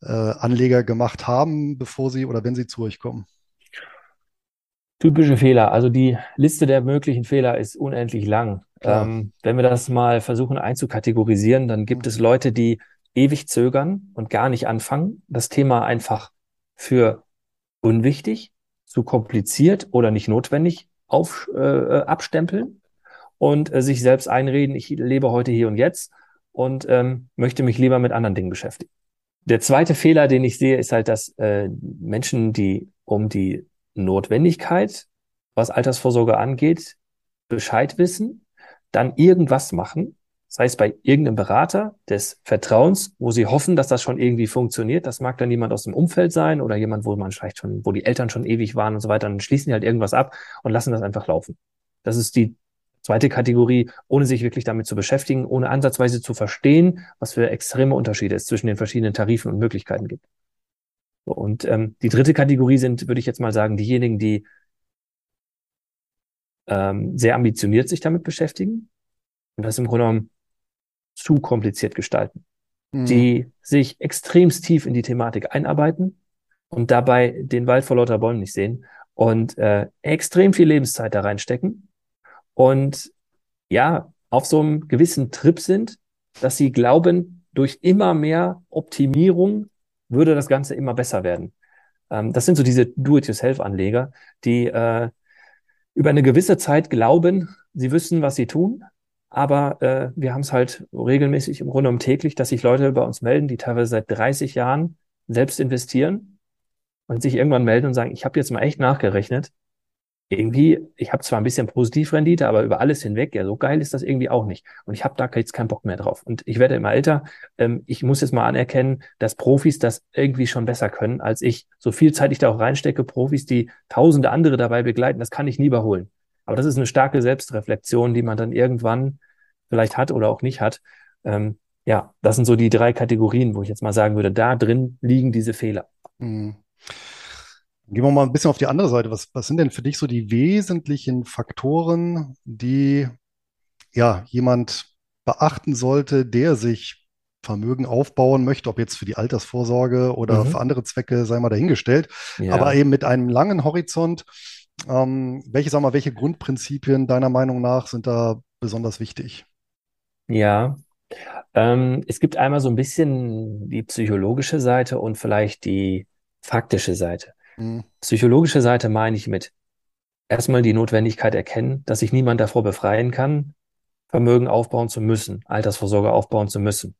äh, Anleger gemacht haben, bevor sie oder wenn sie zu euch kommen? Typische Fehler. Also die Liste der möglichen Fehler ist unendlich lang. Ähm, wenn wir das mal versuchen einzukategorisieren, dann gibt es Leute, die ewig zögern und gar nicht anfangen, das Thema einfach für unwichtig, zu kompliziert oder nicht notwendig auf, äh, äh, abstempeln und äh, sich selbst einreden, ich lebe heute hier und jetzt und ähm, möchte mich lieber mit anderen Dingen beschäftigen. Der zweite Fehler, den ich sehe, ist halt, dass äh, Menschen, die um die Notwendigkeit, was Altersvorsorge angeht, Bescheid wissen, dann irgendwas machen, sei es bei irgendeinem Berater des Vertrauens, wo sie hoffen, dass das schon irgendwie funktioniert. Das mag dann jemand aus dem Umfeld sein oder jemand, wo man vielleicht schon, wo die Eltern schon ewig waren und so weiter. Dann schließen die halt irgendwas ab und lassen das einfach laufen. Das ist die zweite Kategorie, ohne sich wirklich damit zu beschäftigen, ohne ansatzweise zu verstehen, was für extreme Unterschiede es zwischen den verschiedenen Tarifen und Möglichkeiten gibt. Und ähm, die dritte Kategorie sind, würde ich jetzt mal sagen, diejenigen, die ähm, sehr ambitioniert sich damit beschäftigen und das im Grunde genommen zu kompliziert gestalten, mhm. die sich extremst tief in die Thematik einarbeiten und dabei den Wald vor lauter Bäumen nicht sehen und äh, extrem viel Lebenszeit da reinstecken und ja, auf so einem gewissen Trip sind, dass sie glauben, durch immer mehr Optimierung würde das Ganze immer besser werden. Ähm, das sind so diese Do-it-yourself-Anleger, die äh, über eine gewisse Zeit glauben, sie wissen, was sie tun, aber äh, wir haben es halt regelmäßig im Grunde genommen täglich, dass sich Leute bei uns melden, die teilweise seit 30 Jahren selbst investieren und sich irgendwann melden und sagen, ich habe jetzt mal echt nachgerechnet, irgendwie, ich habe zwar ein bisschen Positivrendite, aber über alles hinweg, ja, so geil ist das irgendwie auch nicht. Und ich habe da jetzt keinen Bock mehr drauf. Und ich werde immer älter. Ähm, ich muss jetzt mal anerkennen, dass Profis das irgendwie schon besser können als ich. So viel Zeit ich da auch reinstecke, Profis, die tausende andere dabei begleiten, das kann ich nie überholen. Aber das ist eine starke Selbstreflexion, die man dann irgendwann vielleicht hat oder auch nicht hat. Ähm, ja, das sind so die drei Kategorien, wo ich jetzt mal sagen würde, da drin liegen diese Fehler. Mhm. Gehen wir mal ein bisschen auf die andere Seite. Was, was sind denn für dich so die wesentlichen Faktoren, die ja jemand beachten sollte, der sich Vermögen aufbauen möchte, ob jetzt für die Altersvorsorge oder mhm. für andere Zwecke, sei mal dahingestellt, ja. aber eben mit einem langen Horizont. Ähm, welche, sag mal, welche Grundprinzipien deiner Meinung nach sind da besonders wichtig? Ja, ähm, es gibt einmal so ein bisschen die psychologische Seite und vielleicht die faktische Seite. Mhm. Psychologische Seite meine ich mit erstmal die Notwendigkeit erkennen, dass sich niemand davor befreien kann, Vermögen aufbauen zu müssen, Altersvorsorge aufbauen zu müssen.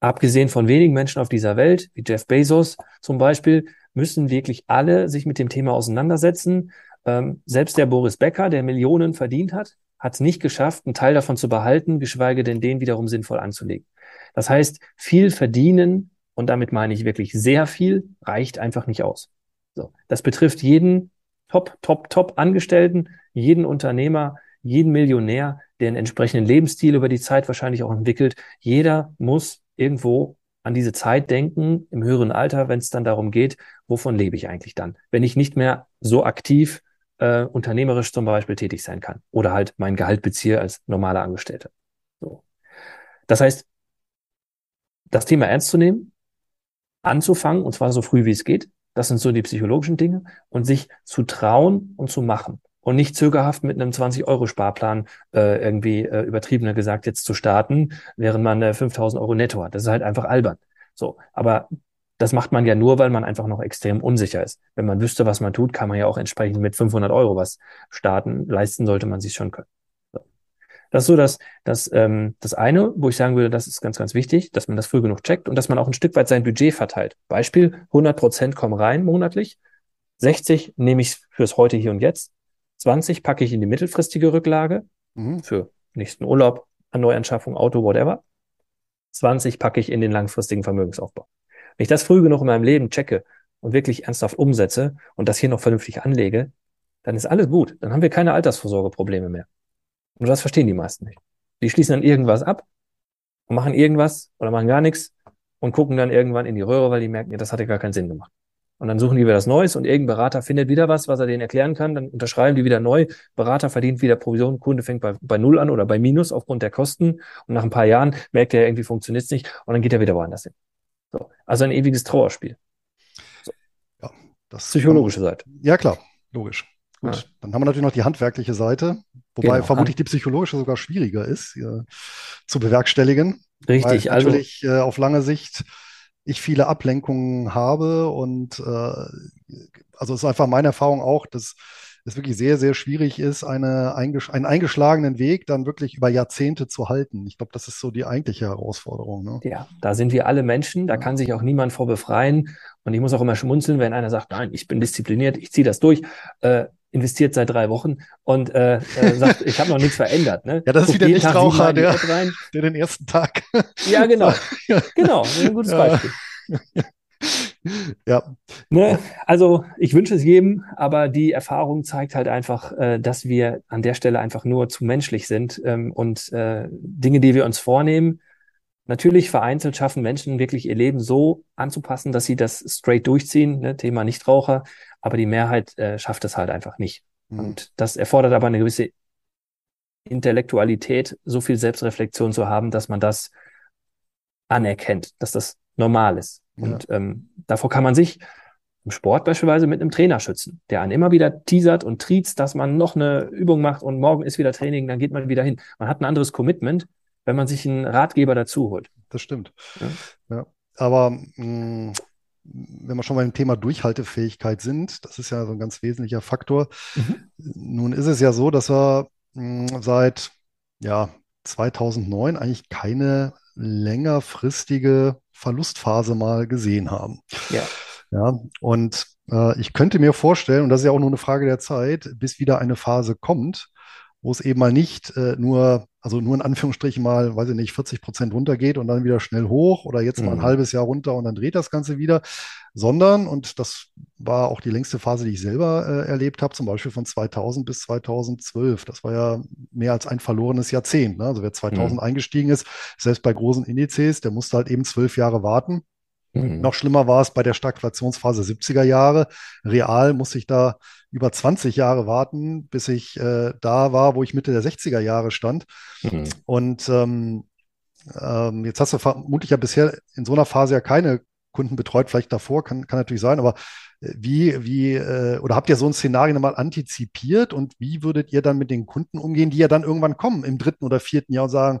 Abgesehen von wenigen Menschen auf dieser Welt, wie Jeff Bezos zum Beispiel, müssen wirklich alle sich mit dem Thema auseinandersetzen. Ähm, selbst der Boris Becker, der Millionen verdient hat, hat es nicht geschafft, einen Teil davon zu behalten, geschweige denn den wiederum sinnvoll anzulegen. Das heißt, viel verdienen, und damit meine ich wirklich sehr viel, reicht einfach nicht aus. So, das betrifft jeden Top, Top, Top Angestellten, jeden Unternehmer, jeden Millionär, der einen entsprechenden Lebensstil über die Zeit wahrscheinlich auch entwickelt. Jeder muss irgendwo an diese Zeit denken im höheren Alter, wenn es dann darum geht, wovon lebe ich eigentlich dann, wenn ich nicht mehr so aktiv äh, unternehmerisch zum Beispiel tätig sein kann oder halt mein Gehalt beziehe als normaler Angestellter. So. Das heißt, das Thema ernst zu nehmen, anzufangen, und zwar so früh wie es geht, das sind so die psychologischen Dinge, und sich zu trauen und zu machen und nicht zögerhaft mit einem 20-Euro-Sparplan äh, irgendwie äh, übertriebener gesagt jetzt zu starten, während man äh, 5000 Euro netto hat. Das ist halt einfach albern. So, aber das macht man ja nur, weil man einfach noch extrem unsicher ist. Wenn man wüsste, was man tut, kann man ja auch entsprechend mit 500 Euro was starten. Leisten sollte man sich schon können. So. Das ist so das, das, ähm, das eine, wo ich sagen würde, das ist ganz, ganz wichtig, dass man das früh genug checkt und dass man auch ein Stück weit sein Budget verteilt. Beispiel, 100 Prozent kommen rein monatlich, 60 nehme ich fürs heute, hier und jetzt 20 packe ich in die mittelfristige Rücklage mhm. für nächsten Urlaub, Neuanschaffung, Auto, whatever. 20 packe ich in den langfristigen Vermögensaufbau. Wenn ich das früh genug in meinem Leben checke und wirklich ernsthaft umsetze und das hier noch vernünftig anlege, dann ist alles gut. Dann haben wir keine Altersvorsorgeprobleme mehr. Und das verstehen die meisten nicht. Die schließen dann irgendwas ab und machen irgendwas oder machen gar nichts und gucken dann irgendwann in die Röhre, weil die merken, ja, das hatte gar keinen Sinn gemacht. Und dann suchen die wieder das Neues und irgendein Berater findet wieder was, was er denen erklären kann. Dann unterschreiben die wieder neu. Berater verdient wieder Provision. Kunde fängt bei, bei Null an oder bei Minus aufgrund der Kosten. Und nach ein paar Jahren merkt er, irgendwie funktioniert es nicht. Und dann geht er wieder woanders hin. So. Also ein ewiges Trauerspiel. So. Ja, das Psychologische Seite. Ja, klar. Logisch. Gut. Ja. Dann haben wir natürlich noch die handwerkliche Seite. Wobei genau. vermutlich die psychologische sogar schwieriger ist äh, zu bewerkstelligen. Richtig. Weil also natürlich äh, auf lange Sicht ich viele Ablenkungen habe und äh, also es ist einfach meine Erfahrung auch, dass es wirklich sehr, sehr schwierig ist, eine einen eingeschlagenen Weg dann wirklich über Jahrzehnte zu halten. Ich glaube, das ist so die eigentliche Herausforderung. Ne? Ja, da sind wir alle Menschen, da kann sich auch niemand vor befreien. Und ich muss auch immer schmunzeln, wenn einer sagt, nein, ich bin diszipliniert, ich ziehe das durch. Äh, investiert seit drei Wochen und äh, äh, sagt, ich habe noch nichts verändert. Ne? Ja, das ist wieder der Nichtraucher, der, der den ersten Tag. Ja, genau. Genau, das ist ein gutes ja. Beispiel. ja. Ne? Also ich wünsche es jedem, aber die Erfahrung zeigt halt einfach, äh, dass wir an der Stelle einfach nur zu menschlich sind ähm, und äh, Dinge, die wir uns vornehmen, Natürlich vereinzelt schaffen Menschen wirklich ihr Leben so anzupassen, dass sie das straight durchziehen, ne? Thema Nichtraucher, aber die Mehrheit äh, schafft es halt einfach nicht. Mhm. Und das erfordert aber eine gewisse Intellektualität, so viel Selbstreflexion zu haben, dass man das anerkennt, dass das normal ist. Ja. Und ähm, davor kann man sich im Sport beispielsweise mit einem Trainer schützen, der einen immer wieder teasert und triezt, dass man noch eine Übung macht und morgen ist wieder Training, dann geht man wieder hin. Man hat ein anderes Commitment wenn man sich einen Ratgeber dazu holt. Das stimmt. Ja. ja. Aber mh, mm, wenn wir schon beim Thema Durchhaltefähigkeit sind, das ist ja so ein ganz wesentlicher Faktor. Mhm. Nun ist es ja so, dass wir mh, mm, seit ja, 2009 eigentlich keine längerfristige Verlustphase mal gesehen haben. Ja. Ja, und äh, ich könnte mir vorstellen, und das ist ja auch nur eine Frage der Zeit, bis wieder eine Phase kommt, wo es eben mal nicht äh, nur, also nur in Anführungsstrichen mal, weiß ich nicht, 40 Prozent runtergeht und dann wieder schnell hoch oder jetzt mal ein mhm. halbes Jahr runter und dann dreht das Ganze wieder, sondern, und das war auch die längste Phase, die ich selber äh, erlebt habe, zum Beispiel von 2000 bis 2012. Das war ja mehr als ein verlorenes Jahrzehnt. Ne? Also wer 2000 mhm. eingestiegen ist, selbst bei großen Indizes, der musste halt eben zwölf Jahre warten. Mhm. Noch schlimmer war es bei der Stagflationsphase 70er Jahre. Real muss ich da über 20 Jahre warten, bis ich äh, da war, wo ich Mitte der 60er Jahre stand. Mhm. Und ähm, ähm, jetzt hast du vermutlich ja bisher in so einer Phase ja keine Kunden betreut, vielleicht davor, kann, kann natürlich sein, aber äh, wie, wie, äh, oder habt ihr so ein Szenario mal antizipiert und wie würdet ihr dann mit den Kunden umgehen, die ja dann irgendwann kommen im dritten oder vierten Jahr und sagen,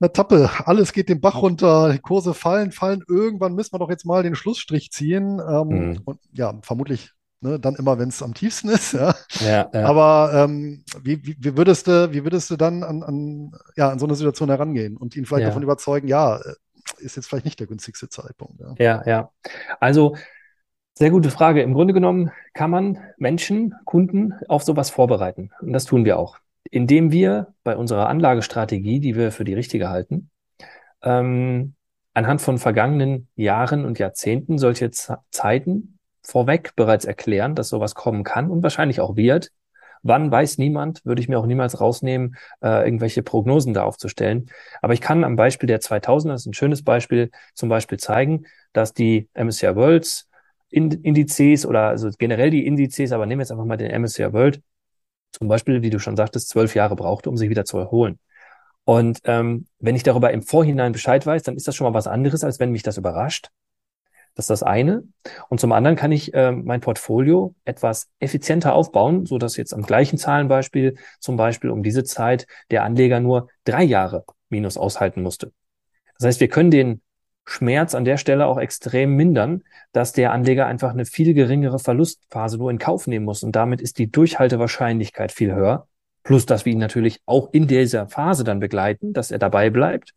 na Tappe, alles geht den Bach runter, die Kurse fallen, fallen, irgendwann müssen wir doch jetzt mal den Schlussstrich ziehen. Ähm, mhm. Und ja, vermutlich Ne, dann immer, wenn es am tiefsten ist. Ja. ja, ja. Aber ähm, wie, wie, wie, würdest du, wie würdest du dann an, an, ja, an so eine Situation herangehen und ihn vielleicht davon überzeugen, ja, äh, ist jetzt vielleicht nicht der günstigste Zeitpunkt. Ja, ja. ja. Also sehr gute Frage. Im Grunde genommen kann man Menschen, Kunden auf sowas vorbereiten. Und das tun wir auch. Indem wir bei unserer Anlagestrategie, die wir für die richtige halten, ähm, anhand von vergangenen Jahren und Jahrzehnten solche Z Zeiten vorweg bereits erklären, dass sowas kommen kann und wahrscheinlich auch wird. Wann weiß niemand, würde ich mir auch niemals rausnehmen, äh, irgendwelche Prognosen da aufzustellen. Aber ich kann am Beispiel der 2000er, das ist ein schönes Beispiel, zum Beispiel zeigen, dass die MSCI Worlds Indizes oder also generell die Indizes, aber nehmen wir jetzt einfach mal den MSCI World, zum Beispiel, wie du schon sagtest, zwölf Jahre brauchte, um sich wieder zu erholen. Und ähm, wenn ich darüber im Vorhinein Bescheid weiß, dann ist das schon mal was anderes, als wenn mich das überrascht. Das ist das eine. Und zum anderen kann ich äh, mein Portfolio etwas effizienter aufbauen, so dass jetzt am gleichen Zahlenbeispiel zum Beispiel um diese Zeit der Anleger nur drei Jahre Minus aushalten musste. Das heißt, wir können den Schmerz an der Stelle auch extrem mindern, dass der Anleger einfach eine viel geringere Verlustphase nur in Kauf nehmen muss. Und damit ist die Durchhaltewahrscheinlichkeit viel höher. Plus, dass wir ihn natürlich auch in dieser Phase dann begleiten, dass er dabei bleibt.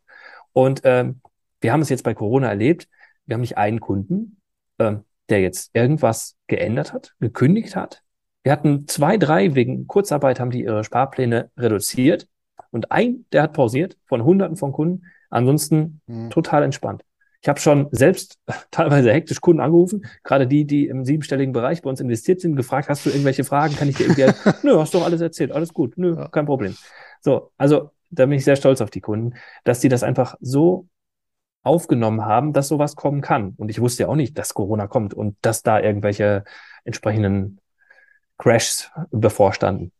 Und ähm, wir haben es jetzt bei Corona erlebt wir haben nicht einen Kunden, äh, der jetzt irgendwas geändert hat, gekündigt hat. Wir hatten zwei, drei wegen Kurzarbeit haben die ihre Sparpläne reduziert und ein, der hat pausiert von Hunderten von Kunden. Ansonsten mhm. total entspannt. Ich habe schon selbst teilweise hektisch Kunden angerufen, gerade die, die im siebenstelligen Bereich bei uns investiert sind, gefragt, hast du irgendwelche Fragen? Kann ich dir irgendwie? Nö, hast doch alles erzählt, alles gut, nö, ja. kein Problem. So, also da bin ich sehr stolz auf die Kunden, dass die das einfach so aufgenommen haben, dass sowas kommen kann. Und ich wusste ja auch nicht, dass Corona kommt und dass da irgendwelche entsprechenden Crashs bevorstanden.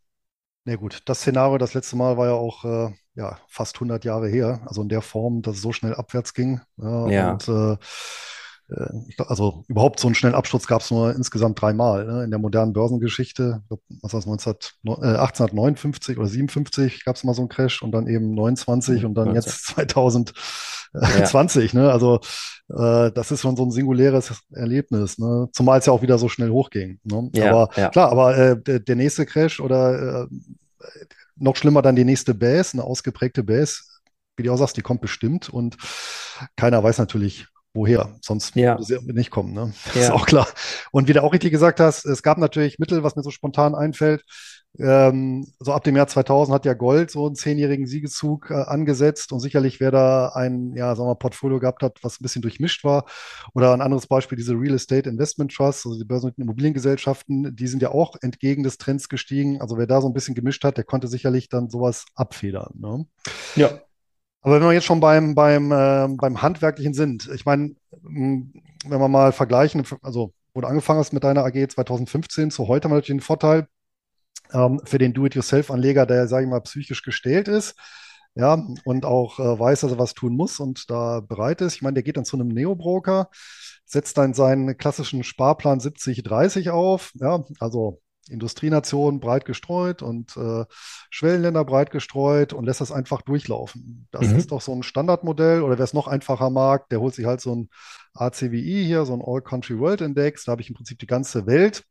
Na ja, gut, das Szenario das letzte Mal war ja auch äh, ja, fast 100 Jahre her, also in der Form, dass es so schnell abwärts ging. Ja, ja. Und äh, äh, also überhaupt so einen schnellen Absturz gab es nur insgesamt dreimal ne? in der modernen Börsengeschichte. Ich glaub, was war das, 19, äh, 1859 oder 57 gab es mal so einen Crash und dann eben 29 mhm, und dann 19. jetzt 2020. Ja. Ne? Also äh, das ist schon so ein singuläres Erlebnis, ne? zumal es ja auch wieder so schnell hochging. Ne? Ja, aber ja. klar, aber äh, der, der, nächste Crash oder äh, noch schlimmer dann die nächste Base, eine ausgeprägte Base, wie du auch sagst, die kommt bestimmt und keiner weiß natürlich, woher, sonst ja. würde sie nicht kommen. Ne? Das ja. ist auch klar. Und wie du auch richtig gesagt hast, es gab natürlich Mittel, was mir so spontan einfällt. Ähm, so ab dem Jahr 2000 hat ja Gold so einen zehnjährigen Siegeszug äh, angesetzt und sicherlich wer da ein, ja, sagen wir, Portfolio gehabt hat, was ein bisschen durchmischt war. Oder ein anderes Beispiel, diese Real Estate Investment Trusts, also die börsennotierten Immobiliengesellschaften, die sind ja auch entgegen des Trends gestiegen. Also wer da so ein bisschen gemischt hat, der konnte sicherlich dann sowas abfedern. Ne? Ja, aber wenn wir jetzt schon beim, beim, äh, beim Handwerklichen sind, ich meine, wenn wir mal vergleichen, also wo du angefangen hast mit deiner AG 2015 zu heute, haben wir natürlich den Vorteil ähm, für den Do-it-yourself-Anleger, der, sage ich mal, psychisch gestählt ist, ja, und auch äh, weiß, dass er was tun muss und da bereit ist. Ich meine, der geht dann zu einem Neo-Broker, setzt dann seinen klassischen Sparplan 70-30 auf, ja, also Industrienationen breit gestreut und äh, Schwellenländer breit gestreut und lässt das einfach durchlaufen. Das mhm. ist doch so ein Standardmodell oder wer es noch einfacher mag, der holt sich halt so ein ACWI hier, so ein All Country World Index, da habe ich im Prinzip die ganze Welt.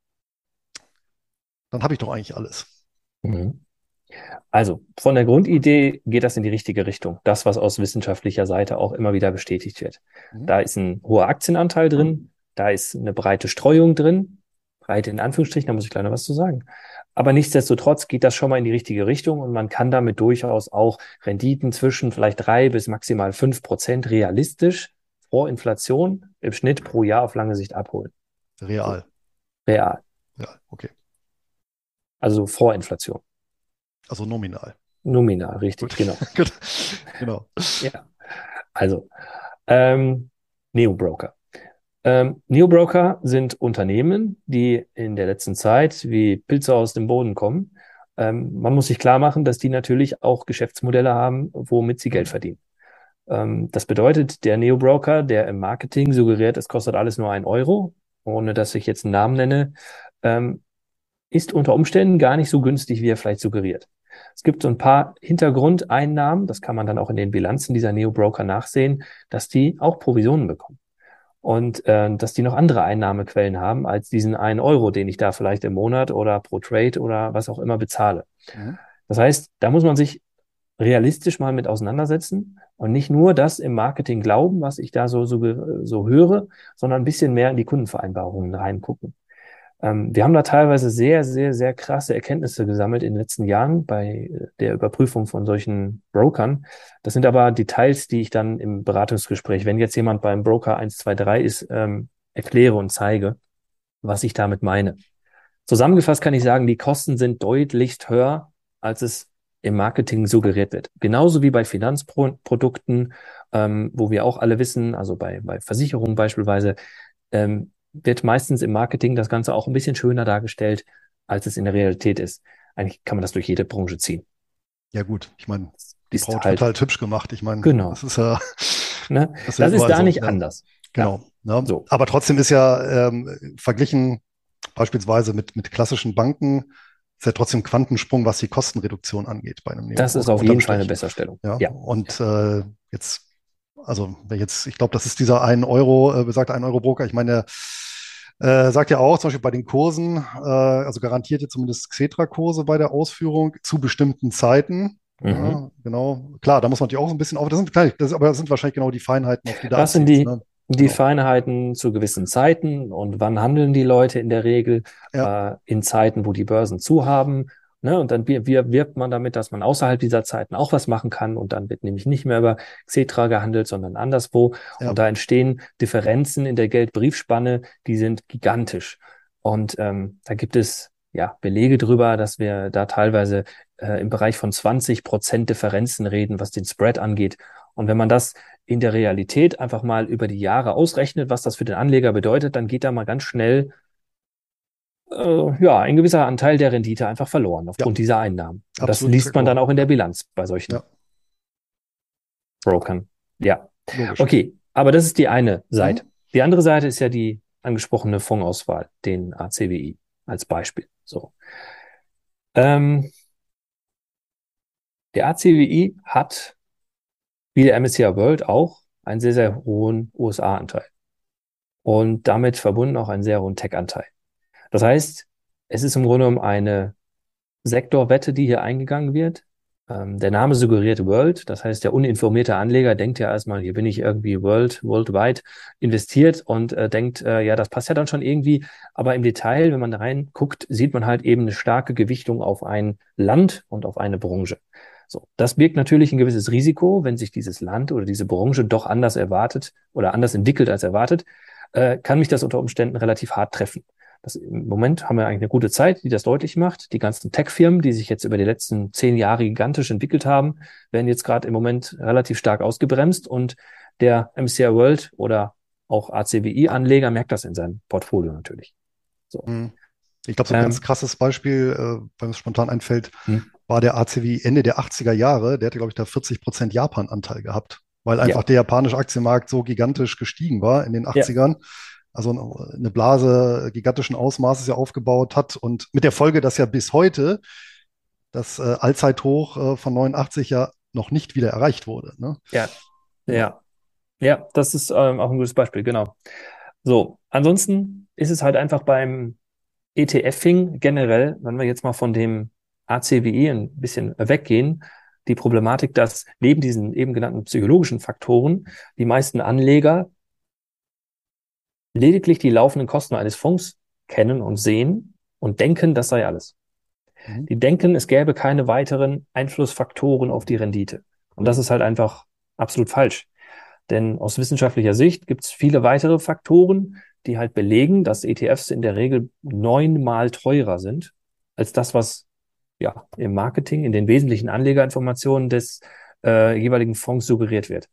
Dann habe ich doch eigentlich alles. Mhm. Also von der Grundidee geht das in die richtige Richtung. Das, was aus wissenschaftlicher Seite auch immer wieder bestätigt wird. Mhm. Da ist ein hoher Aktienanteil drin, da ist eine breite Streuung drin, Breite in Anführungsstrichen, da muss ich gleich noch was zu sagen. Aber nichtsdestotrotz geht das schon mal in die richtige Richtung und man kann damit durchaus auch Renditen zwischen vielleicht drei bis maximal fünf Prozent realistisch vor Inflation im Schnitt pro Jahr auf lange Sicht abholen. Real. Real. Ja, okay. Also vor Inflation. Also nominal. Nominal, richtig, Gut. genau. genau. Ja. Also, ähm, Neo-Broker. Ähm, Neobroker sind Unternehmen, die in der letzten Zeit wie Pilze aus dem Boden kommen. Ähm, man muss sich klar machen, dass die natürlich auch Geschäftsmodelle haben, womit sie Geld verdienen. Ähm, das bedeutet, der Neo-Broker, der im Marketing suggeriert, es kostet alles nur ein Euro, ohne dass ich jetzt einen Namen nenne, ähm, ist unter Umständen gar nicht so günstig, wie er vielleicht suggeriert. Es gibt so ein paar Hintergrundeinnahmen, das kann man dann auch in den Bilanzen dieser Neo-Broker nachsehen, dass die auch Provisionen bekommen. Und äh, dass die noch andere Einnahmequellen haben als diesen einen Euro, den ich da vielleicht im Monat oder pro Trade oder was auch immer bezahle. Mhm. Das heißt, da muss man sich realistisch mal mit auseinandersetzen und nicht nur das im Marketing glauben, was ich da so, so, so höre, sondern ein bisschen mehr in die Kundenvereinbarungen reingucken. Ähm, wir haben da teilweise sehr, sehr, sehr krasse Erkenntnisse gesammelt in den letzten Jahren bei der Überprüfung von solchen Brokern. Das sind aber Details, die ich dann im Beratungsgespräch, wenn jetzt jemand beim Broker 123 ist, ähm, erkläre und zeige, was ich damit meine. Zusammengefasst kann ich sagen, die Kosten sind deutlichst höher, als es im Marketing suggeriert wird. Genauso wie bei Finanzprodukten, ähm, wo wir auch alle wissen, also bei, bei Versicherungen beispielsweise, ähm, wird meistens im Marketing das Ganze auch ein bisschen schöner dargestellt, als es in der Realität ist. Eigentlich kann man das durch jede Branche ziehen. Ja gut, ich meine, die ist Braut halt, halt hübsch gemacht. Ich meine, genau. das ist ja ne? das, das ist da so, nicht ne? anders. Genau. Ja. Ne? So. Aber trotzdem ist ja ähm, verglichen beispielsweise mit, mit klassischen Banken ist ja trotzdem Quantensprung, was die Kostenreduktion angeht bei einem Das ist auf jeden Fall eine Besserstellung. Ja. ja. Und äh, jetzt, also jetzt, ich glaube, das ist dieser 1 Euro, äh, besagte 1 Euro Broker. Ich meine, äh, sagt ja auch, zum Beispiel bei den Kursen, äh, also garantierte zumindest Xetra-Kurse bei der Ausführung zu bestimmten Zeiten. Mhm. Ja, genau. Klar, da muss man natürlich auch so ein bisschen auf. Das sind, das, aber das sind wahrscheinlich genau die Feinheiten, auf die da Das sind die, ne? die genau. Feinheiten zu gewissen Zeiten und wann handeln die Leute in der Regel ja. äh, in Zeiten, wo die Börsen zu haben. Ne? Und dann wirbt man damit, dass man außerhalb dieser Zeiten auch was machen kann und dann wird nämlich nicht mehr über Xetra gehandelt, sondern anderswo. Ja. Und da entstehen Differenzen in der Geldbriefspanne, die sind gigantisch. Und ähm, da gibt es ja Belege drüber, dass wir da teilweise äh, im Bereich von 20 Prozent Differenzen reden, was den Spread angeht. Und wenn man das in der Realität einfach mal über die Jahre ausrechnet, was das für den Anleger bedeutet, dann geht da mal ganz schnell äh, ja, ein gewisser Anteil der Rendite einfach verloren aufgrund ja. dieser Einnahmen. Das liest man dann auch in der Bilanz bei solchen ja. Brokern. Ja. Logisch. Okay, aber das ist die eine Seite. Mhm. Die andere Seite ist ja die angesprochene Fondsauswahl, den ACWI als Beispiel. So. Ähm, der ACWI hat wie der MSCI World auch einen sehr, sehr hohen USA-Anteil. Und damit verbunden auch einen sehr hohen Tech-Anteil. Das heißt, es ist im Grunde genommen eine Sektorwette, die hier eingegangen wird. Ähm, der Name suggeriert World, das heißt, der uninformierte Anleger denkt ja erstmal, hier bin ich irgendwie World, worldwide investiert und äh, denkt, äh, ja, das passt ja dann schon irgendwie. Aber im Detail, wenn man da reinguckt, sieht man halt eben eine starke Gewichtung auf ein Land und auf eine Branche. So, das birgt natürlich ein gewisses Risiko, wenn sich dieses Land oder diese Branche doch anders erwartet oder anders entwickelt als erwartet, äh, kann mich das unter Umständen relativ hart treffen. Das, Im Moment haben wir eigentlich eine gute Zeit, die das deutlich macht. Die ganzen Tech-Firmen, die sich jetzt über die letzten zehn Jahre gigantisch entwickelt haben, werden jetzt gerade im Moment relativ stark ausgebremst und der MCI World oder auch ACWI-Anleger merkt das in seinem Portfolio natürlich. So. Hm. Ich glaube, so ein ähm, ganz krasses Beispiel, äh, wenn es spontan einfällt, hm war der ACW Ende der 80er Jahre, der hatte, glaube ich, da 40 Prozent Japan-Anteil gehabt, weil einfach ja. der japanische Aktienmarkt so gigantisch gestiegen war in den 80ern. Ja. Also eine Blase gigantischen Ausmaßes ja aufgebaut hat und mit der Folge, dass ja bis heute das äh, Allzeithoch äh, von 89 ja noch nicht wieder erreicht wurde. Ne? Ja, ja, ja, das ist ähm, auch ein gutes Beispiel, genau. So, ansonsten ist es halt einfach beim ETF-Fing generell, wenn wir jetzt mal von dem ACWE ein bisschen weggehen, die Problematik, dass neben diesen eben genannten psychologischen Faktoren die meisten Anleger lediglich die laufenden Kosten eines Fonds kennen und sehen und denken, das sei alles. Mhm. Die denken, es gäbe keine weiteren Einflussfaktoren auf die Rendite. Und das ist halt einfach absolut falsch. Denn aus wissenschaftlicher Sicht gibt es viele weitere Faktoren, die halt belegen, dass ETFs in der Regel neunmal teurer sind als das, was ja, im Marketing, in den wesentlichen Anlegerinformationen des äh, jeweiligen Fonds suggeriert wird.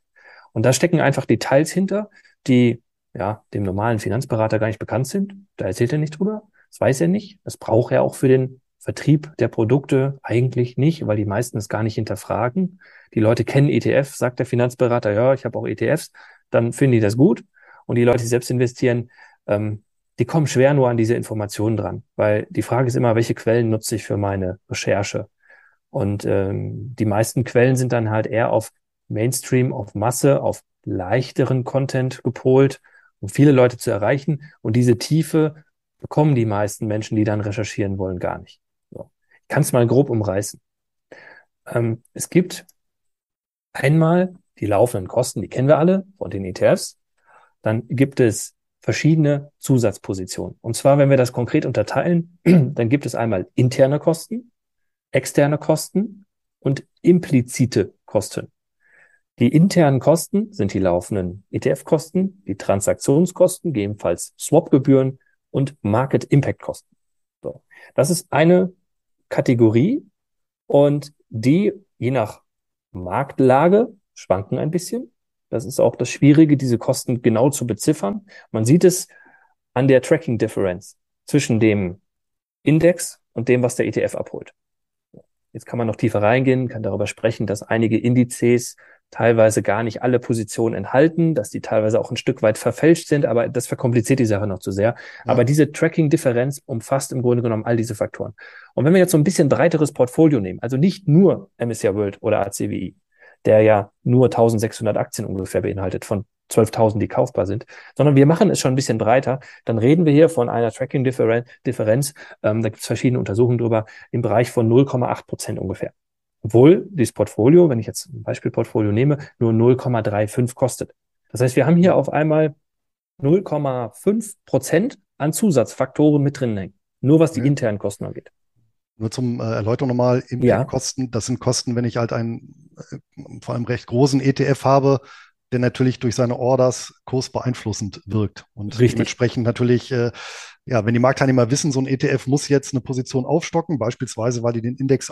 Und da stecken einfach Details hinter, die ja dem normalen Finanzberater gar nicht bekannt sind. Da erzählt er nicht drüber. Das weiß er nicht. Das braucht er auch für den Vertrieb der Produkte eigentlich nicht, weil die meisten es gar nicht hinterfragen. Die Leute kennen ETF, sagt der Finanzberater, ja, ich habe auch ETFs, dann finden die das gut. Und die Leute, die selbst investieren, ähm, die kommen schwer nur an diese Informationen dran, weil die Frage ist immer, welche Quellen nutze ich für meine Recherche? Und ähm, die meisten Quellen sind dann halt eher auf Mainstream, auf Masse, auf leichteren Content gepolt, um viele Leute zu erreichen. Und diese Tiefe bekommen die meisten Menschen, die dann recherchieren wollen, gar nicht. So. Ich kann es mal grob umreißen. Ähm, es gibt einmal die laufenden Kosten, die kennen wir alle von den ETFs. Dann gibt es verschiedene Zusatzpositionen. Und zwar, wenn wir das konkret unterteilen, dann gibt es einmal interne Kosten, externe Kosten und implizite Kosten. Die internen Kosten sind die laufenden ETF-Kosten, die Transaktionskosten, gegebenenfalls Swap-Gebühren und Market-Impact-Kosten. So. Das ist eine Kategorie und die je nach Marktlage schwanken ein bisschen. Das ist auch das Schwierige, diese Kosten genau zu beziffern. Man sieht es an der Tracking Difference zwischen dem Index und dem, was der ETF abholt. Jetzt kann man noch tiefer reingehen, kann darüber sprechen, dass einige Indizes teilweise gar nicht alle Positionen enthalten, dass die teilweise auch ein Stück weit verfälscht sind, aber das verkompliziert die Sache noch zu sehr. Ja. Aber diese Tracking-Differenz umfasst im Grunde genommen all diese Faktoren. Und wenn wir jetzt so ein bisschen breiteres Portfolio nehmen, also nicht nur MSCI World oder ACWI, der ja nur 1600 Aktien ungefähr beinhaltet von 12.000, die kaufbar sind, sondern wir machen es schon ein bisschen breiter. Dann reden wir hier von einer Tracking-Differenz, ähm, da gibt es verschiedene Untersuchungen drüber, im Bereich von 0,8 Prozent ungefähr. Obwohl dieses Portfolio, wenn ich jetzt ein Beispielportfolio nehme, nur 0,35 kostet. Das heißt, wir haben hier auf einmal 0,5 Prozent an Zusatzfaktoren mit drin hängen. Nur was die internen Kosten angeht. Nur zum äh, Erläuterung nochmal, ja. Kosten, das sind Kosten, wenn ich halt einen äh, vor allem recht großen ETF habe, der natürlich durch seine Orders kursbeeinflussend wirkt. Und Richtig. dementsprechend natürlich, äh, ja, wenn die Marktteilnehmer wissen, so ein ETF muss jetzt eine Position aufstocken, beispielsweise weil die den Index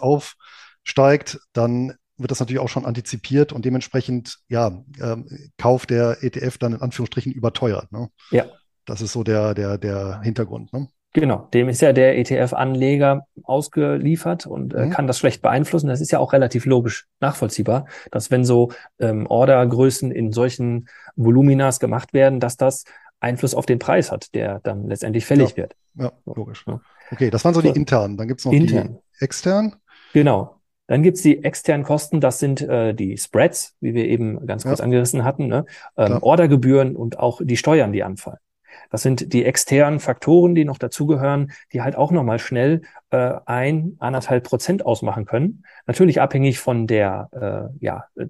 aufsteigt, dann wird das natürlich auch schon antizipiert und dementsprechend, ja, ähm, Kauf der ETF dann in Anführungsstrichen überteuert. Ne? Ja. Das ist so der, der, der Hintergrund. Ne? Genau, dem ist ja der ETF-Anleger ausgeliefert und äh, mhm. kann das schlecht beeinflussen. Das ist ja auch relativ logisch nachvollziehbar, dass wenn so ähm, Ordergrößen in solchen Voluminas gemacht werden, dass das Einfluss auf den Preis hat, der dann letztendlich fällig ja. wird. Ja, logisch. Ja. Okay, das waren so die internen. Dann gibt's noch intern. die externen. Genau. Dann gibt's die externen Kosten, das sind äh, die Spreads, wie wir eben ganz kurz ja. angerissen hatten, ne? ähm, Ordergebühren und auch die Steuern, die anfallen. Das sind die externen Faktoren, die noch dazugehören, die halt auch nochmal schnell äh, ein, anderthalb Prozent ausmachen können. Natürlich abhängig von der, äh, ja, äh,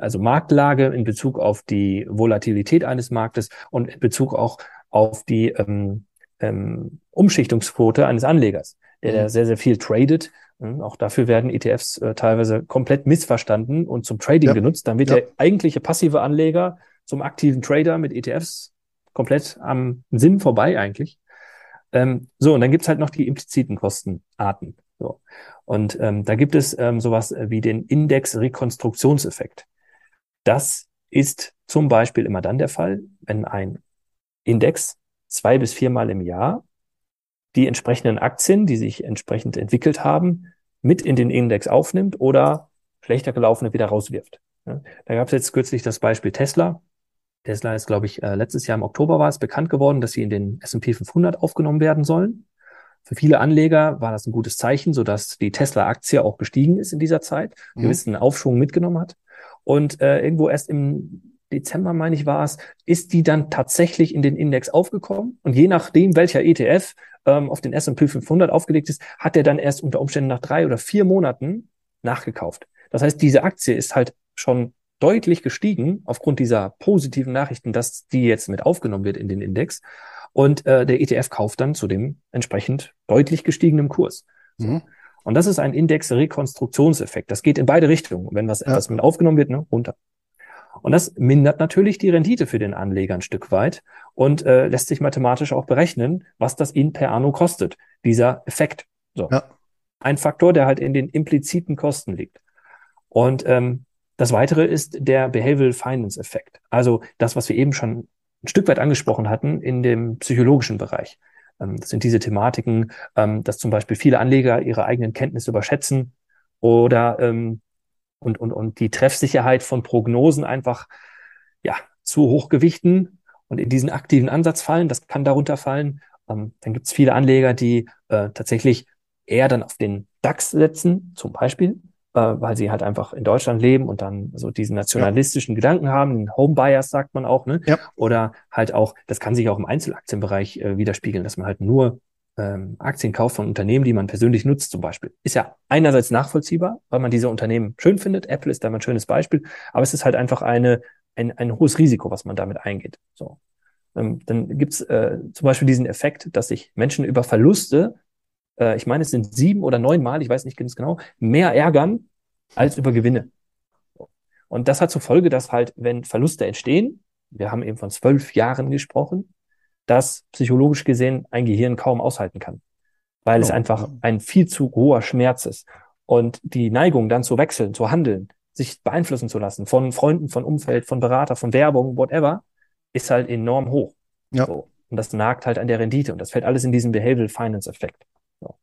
also Marktlage in Bezug auf die Volatilität eines Marktes und in Bezug auch auf die ähm, ähm, Umschichtungsquote eines Anlegers, der mhm. sehr, sehr viel tradet. Hm, auch dafür werden ETFs äh, teilweise komplett missverstanden und zum Trading ja. genutzt. Dann wird ja. der eigentliche passive Anleger zum aktiven Trader mit ETFs komplett am Sinn vorbei eigentlich. Ähm, so, und dann gibt's halt noch die impliziten Kostenarten. So. Und ähm, da gibt es ähm, sowas wie den Index-Rekonstruktionseffekt. Das ist zum Beispiel immer dann der Fall, wenn ein Index zwei bis viermal im Jahr die entsprechenden Aktien, die sich entsprechend entwickelt haben, mit in den Index aufnimmt oder schlechter gelaufene wieder rauswirft. Ja, da gab es jetzt kürzlich das Beispiel Tesla. Tesla ist, glaube ich, äh, letztes Jahr im Oktober war es bekannt geworden, dass sie in den S&P 500 aufgenommen werden sollen. Für viele Anleger war das ein gutes Zeichen, sodass die Tesla-Aktie auch gestiegen ist in dieser Zeit, mhm. gewissen Aufschwung mitgenommen hat. Und äh, irgendwo erst im Dezember, meine ich, war es, ist die dann tatsächlich in den Index aufgekommen. Und je nachdem, welcher ETF ähm, auf den S&P 500 aufgelegt ist, hat er dann erst unter Umständen nach drei oder vier Monaten nachgekauft. Das heißt, diese Aktie ist halt schon deutlich gestiegen aufgrund dieser positiven Nachrichten, dass die jetzt mit aufgenommen wird in den Index. Und äh, der ETF kauft dann zu dem entsprechend deutlich gestiegenen Kurs. Mhm. Und das ist ein Index-Rekonstruktionseffekt. Das geht in beide Richtungen. Wenn was ja. etwas mit aufgenommen wird, ne, runter. Und das mindert natürlich die Rendite für den Anleger ein Stück weit und äh, lässt sich mathematisch auch berechnen, was das ihn per anno kostet, dieser Effekt. So. Ja. Ein Faktor, der halt in den impliziten Kosten liegt. Und ähm, das weitere ist der Behavioral Finance Effekt. Also das, was wir eben schon ein Stück weit angesprochen hatten in dem psychologischen Bereich. Ähm, das sind diese Thematiken, ähm, dass zum Beispiel viele Anleger ihre eigenen Kenntnisse überschätzen oder ähm, und, und, und die Treffsicherheit von Prognosen einfach ja, zu hoch gewichten und in diesen aktiven Ansatz fallen. Das kann darunter fallen. Ähm, dann gibt es viele Anleger, die äh, tatsächlich eher dann auf den DAX setzen, zum Beispiel, äh, weil sie halt einfach in Deutschland leben und dann so diesen nationalistischen ja. Gedanken haben, den Homebias sagt man auch, ne? Ja. Oder halt auch, das kann sich auch im Einzelaktienbereich äh, widerspiegeln, dass man halt nur ähm, Aktien kauft von Unternehmen, die man persönlich nutzt, zum Beispiel. Ist ja einerseits nachvollziehbar, weil man diese Unternehmen schön findet. Apple ist da mal ein schönes Beispiel, aber es ist halt einfach eine, ein, ein hohes Risiko, was man damit eingeht. So. Ähm, dann gibt's äh, zum Beispiel diesen Effekt, dass sich Menschen über Verluste, äh, ich meine, es sind sieben oder neun Mal, ich weiß nicht ganz genau, mehr ärgern als über Gewinne. Und das hat zur Folge, dass halt, wenn Verluste entstehen, wir haben eben von zwölf Jahren gesprochen, dass psychologisch gesehen ein Gehirn kaum aushalten kann, weil oh. es einfach ein viel zu hoher Schmerz ist. Und die Neigung dann zu wechseln, zu handeln, sich beeinflussen zu lassen von Freunden, von Umfeld, von Berater, von Werbung, whatever, ist halt enorm hoch. Ja. So. Und das nagt halt an der Rendite und das fällt alles in diesen Behavioral Finance Effekt. So.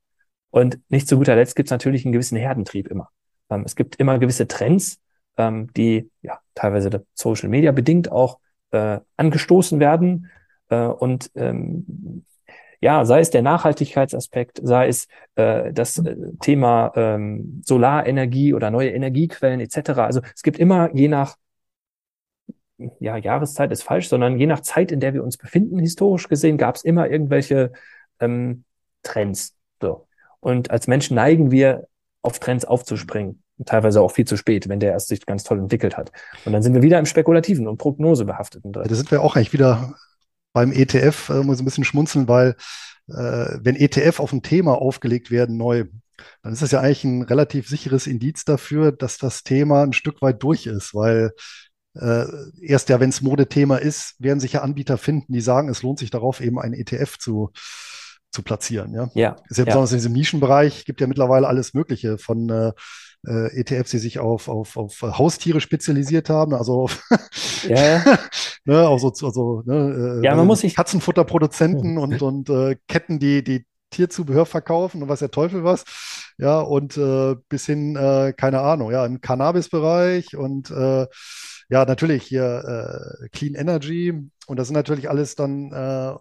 Und nicht zu guter Letzt gibt es natürlich einen gewissen Herdentrieb immer. Ähm, es gibt immer gewisse Trends, ähm, die ja teilweise Social Media bedingt auch äh, angestoßen werden. Äh, und ähm, ja, sei es der Nachhaltigkeitsaspekt, sei es äh, das äh, Thema ähm, Solarenergie oder neue Energiequellen etc. Also es gibt immer je nach ja, Jahreszeit ist falsch, sondern je nach Zeit, in der wir uns befinden, historisch gesehen, gab es immer irgendwelche ähm, Trends. So. Und als Menschen neigen wir, auf Trends aufzuspringen. Teilweise auch viel zu spät, wenn der erst sich ganz toll entwickelt hat. Und dann sind wir wieder im Spekulativen und. Ja, da sind wir auch eigentlich wieder beim ETF, äh, muss ein bisschen schmunzeln, weil äh, wenn ETF auf ein Thema aufgelegt werden, neu, dann ist das ja eigentlich ein relativ sicheres Indiz dafür, dass das Thema ein Stück weit durch ist, weil äh, erst ja, wenn es Modethema ist, werden sich ja Anbieter finden, die sagen, es lohnt sich darauf, eben einen ETF zu, zu platzieren. Ja, ja, ist ja, ja. besonders in diesem Nischenbereich, gibt ja mittlerweile alles Mögliche von äh, äh ETFs, die sich auf, auf, auf Haustiere spezialisiert haben, also auf, ja. ne, auch so, also, ne, äh, ja, man muss sich Katzenfutterproduzenten und, und äh, Ketten, die, die Tierzubehör verkaufen und was der Teufel was. Ja, und äh, bis hin, äh, keine Ahnung, ja, im Cannabis-Bereich und äh, ja, natürlich hier äh, Clean Energy und das sind natürlich alles dann äh,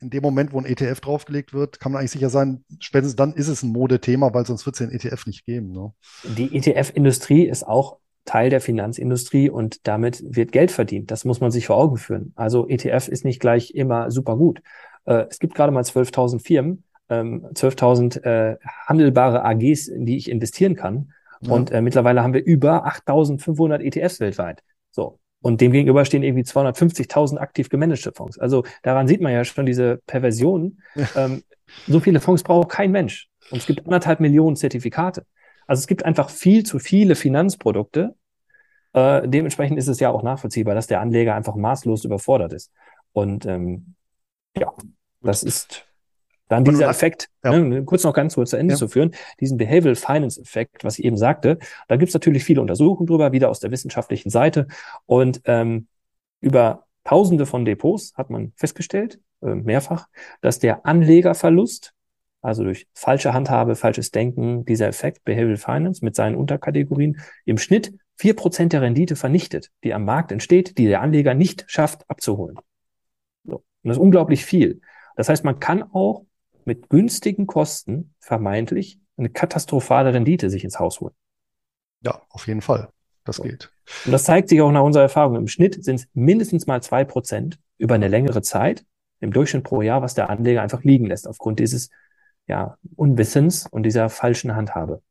in dem Moment, wo ein ETF draufgelegt wird, kann man eigentlich sicher sein, spätestens dann ist es ein Modethema, weil sonst wird es den ETF nicht geben. Ne? Die ETF-Industrie ist auch Teil der Finanzindustrie und damit wird Geld verdient. Das muss man sich vor Augen führen. Also ETF ist nicht gleich immer super gut. Äh, es gibt gerade mal 12.000 Firmen, ähm, 12.000 äh, handelbare AGs, in die ich investieren kann. Ja. Und äh, mittlerweile haben wir über 8.500 ETFs weltweit. So. Und dem gegenüber stehen irgendwie 250.000 aktiv gemanagte Fonds. Also daran sieht man ja schon diese Perversion. Ähm, so viele Fonds braucht kein Mensch. Und es gibt anderthalb Millionen Zertifikate. Also es gibt einfach viel zu viele Finanzprodukte. Äh, dementsprechend ist es ja auch nachvollziehbar, dass der Anleger einfach maßlos überfordert ist. Und ähm, ja, das ist dann dieser Effekt, ja. ne, kurz noch ganz kurz zu Ende ja. zu führen, diesen Behavioral Finance Effekt, was ich eben sagte, da gibt es natürlich viele Untersuchungen drüber, wieder aus der wissenschaftlichen Seite. Und ähm, über Tausende von Depots hat man festgestellt, äh, mehrfach, dass der Anlegerverlust, also durch falsche Handhabe, falsches Denken, dieser Effekt Behavioral Finance mit seinen Unterkategorien im Schnitt vier Prozent der Rendite vernichtet, die am Markt entsteht, die der Anleger nicht schafft abzuholen. So. Und das ist unglaublich viel. Das heißt, man kann auch mit günstigen Kosten vermeintlich eine katastrophale Rendite sich ins Haus holen. Ja, auf jeden Fall. Das geht. Und das zeigt sich auch nach unserer Erfahrung. Im Schnitt sind es mindestens mal zwei Prozent über eine längere Zeit im Durchschnitt pro Jahr, was der Anleger einfach liegen lässt aufgrund dieses ja, Unwissens und dieser falschen Handhabe.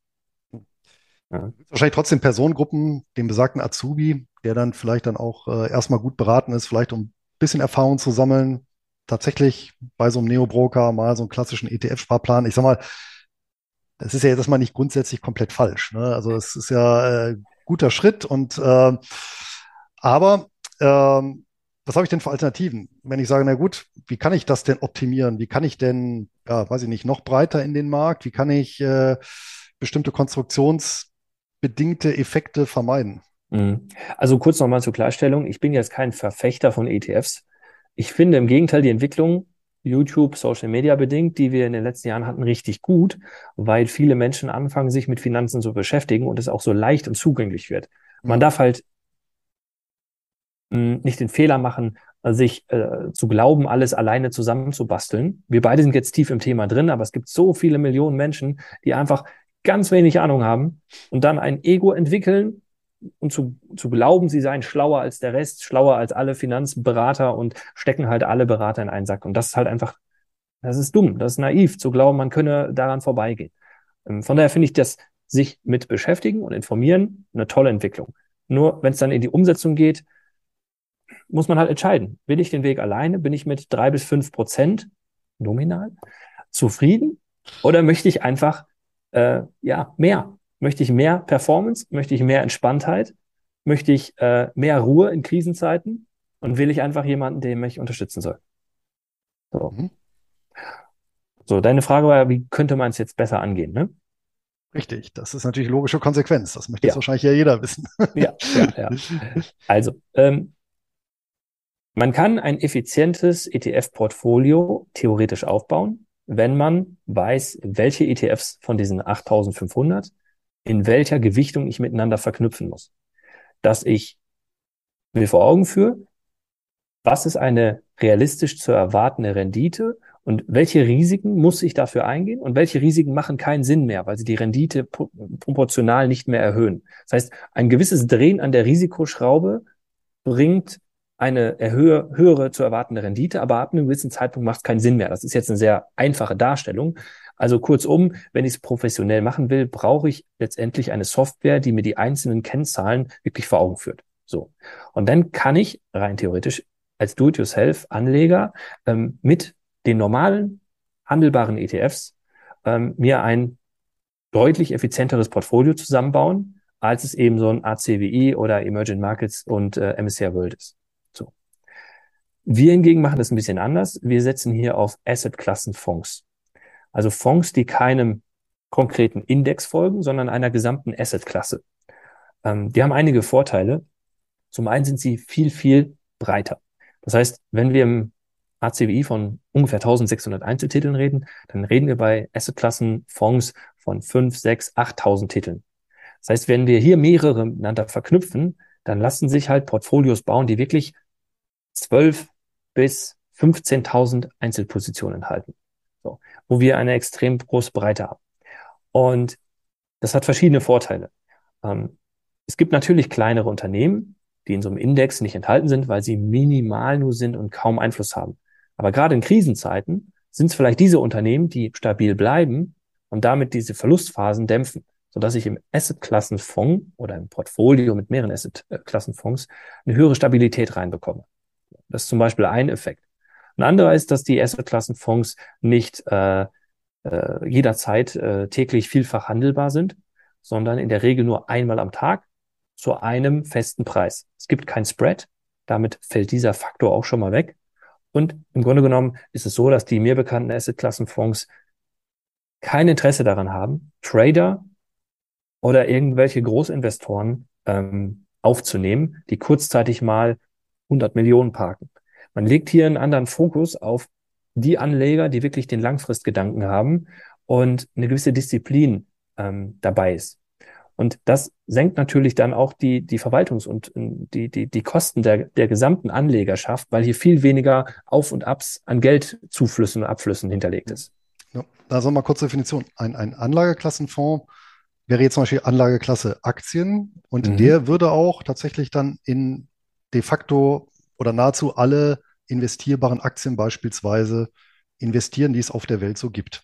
Ja. Wahrscheinlich trotzdem Personengruppen, den besagten Azubi, der dann vielleicht dann auch äh, erstmal gut beraten ist, vielleicht um ein bisschen Erfahrung zu sammeln, tatsächlich bei so einem Neo-Broker mal so einen klassischen ETF-Sparplan. Ich sag mal, das ist ja jetzt mal nicht grundsätzlich komplett falsch. Ne? Also es ist ja äh, guter Schritt und äh, aber ähm, was habe ich denn für Alternativen? Wenn ich sage, na gut, wie kann ich das denn optimieren? Wie kann ich denn, ja, weiß ich nicht, noch breiter in den Markt? Wie kann ich äh, bestimmte konstruktionsbedingte Effekte vermeiden? Mhm. Also kurz nochmal zur Klarstellung. Ich bin jetzt kein Verfechter von ETFs. Ich finde im Gegenteil die Entwicklung YouTube, Social Media bedingt, die wir in den letzten Jahren hatten, richtig gut, weil viele Menschen anfangen, sich mit Finanzen zu beschäftigen und es auch so leicht und zugänglich wird. Man darf halt hm, nicht den Fehler machen, sich äh, zu glauben, alles alleine zusammenzubasteln. Wir beide sind jetzt tief im Thema drin, aber es gibt so viele Millionen Menschen, die einfach ganz wenig Ahnung haben und dann ein Ego entwickeln und zu, zu glauben, sie seien schlauer als der Rest, schlauer als alle Finanzberater und stecken halt alle Berater in einen Sack. Und das ist halt einfach, das ist dumm, das ist naiv, zu glauben, man könne daran vorbeigehen. Ähm, von daher finde ich das sich mit beschäftigen und informieren eine tolle Entwicklung. Nur wenn es dann in die Umsetzung geht, muss man halt entscheiden. Will ich den Weg alleine? Bin ich mit drei bis fünf Prozent nominal zufrieden? Oder möchte ich einfach äh, ja mehr? Möchte ich mehr Performance? Möchte ich mehr Entspanntheit? Möchte ich äh, mehr Ruhe in Krisenzeiten? Und will ich einfach jemanden, der mich unterstützen soll? So. Mhm. So, deine Frage war, wie könnte man es jetzt besser angehen, ne? Richtig, das ist natürlich logische Konsequenz. Das möchte ja. jetzt wahrscheinlich ja jeder wissen. ja, ja, ja. Also, ähm, man kann ein effizientes ETF-Portfolio theoretisch aufbauen, wenn man weiß, welche ETFs von diesen 8500 in welcher Gewichtung ich miteinander verknüpfen muss. Dass ich mir vor Augen führe, was ist eine realistisch zu erwartende Rendite und welche Risiken muss ich dafür eingehen und welche Risiken machen keinen Sinn mehr, weil sie die Rendite proportional nicht mehr erhöhen. Das heißt, ein gewisses Drehen an der Risikoschraube bringt eine erhöhe, höhere zu erwartende Rendite, aber ab einem gewissen Zeitpunkt macht es keinen Sinn mehr. Das ist jetzt eine sehr einfache Darstellung. Also kurzum, wenn ich es professionell machen will, brauche ich letztendlich eine Software, die mir die einzelnen Kennzahlen wirklich vor Augen führt. So. Und dann kann ich rein theoretisch als Do-it-yourself-Anleger ähm, mit den normalen handelbaren ETFs ähm, mir ein deutlich effizienteres Portfolio zusammenbauen, als es eben so ein ACWI oder Emerging Markets und äh, MSCI World ist. So. Wir hingegen machen das ein bisschen anders. Wir setzen hier auf Asset-Klassen-Fonds. Also Fonds, die keinem konkreten Index folgen, sondern einer gesamten Assetklasse. Ähm, die haben einige Vorteile. Zum einen sind sie viel, viel breiter. Das heißt, wenn wir im ACWI von ungefähr 1600 Einzeltiteln reden, dann reden wir bei Assetklassen Fonds von 5, 6, 8000 Titeln. Das heißt, wenn wir hier mehrere miteinander verknüpfen, dann lassen sich halt Portfolios bauen, die wirklich 12 bis 15.000 Einzelpositionen halten so, wo wir eine extrem große Breite haben. Und das hat verschiedene Vorteile. Ähm, es gibt natürlich kleinere Unternehmen, die in so einem Index nicht enthalten sind, weil sie minimal nur sind und kaum Einfluss haben. Aber gerade in Krisenzeiten sind es vielleicht diese Unternehmen, die stabil bleiben und damit diese Verlustphasen dämpfen, sodass ich im Asset-Klassenfonds oder im Portfolio mit mehreren Asset-Klassenfonds eine höhere Stabilität reinbekomme. Das ist zum Beispiel ein Effekt. Ein anderer ist, dass die Asset-Klassenfonds nicht äh, äh, jederzeit äh, täglich vielfach handelbar sind, sondern in der Regel nur einmal am Tag zu einem festen Preis. Es gibt kein Spread, damit fällt dieser Faktor auch schon mal weg. Und im Grunde genommen ist es so, dass die mir bekannten Asset-Klassenfonds kein Interesse daran haben, Trader oder irgendwelche Großinvestoren ähm, aufzunehmen, die kurzzeitig mal 100 Millionen parken. Man legt hier einen anderen Fokus auf die Anleger, die wirklich den Langfristgedanken haben und eine gewisse Disziplin ähm, dabei ist. Und das senkt natürlich dann auch die, die Verwaltungs- und die, die, die Kosten der, der gesamten Anlegerschaft, weil hier viel weniger Auf und Abs an Geldzuflüssen und Abflüssen hinterlegt ist. Ja, also mal kurze Definition. Ein, ein Anlageklassenfonds wäre jetzt zum Beispiel Anlageklasse Aktien und mhm. der würde auch tatsächlich dann in de facto oder nahezu alle investierbaren Aktien beispielsweise investieren, die es auf der Welt so gibt?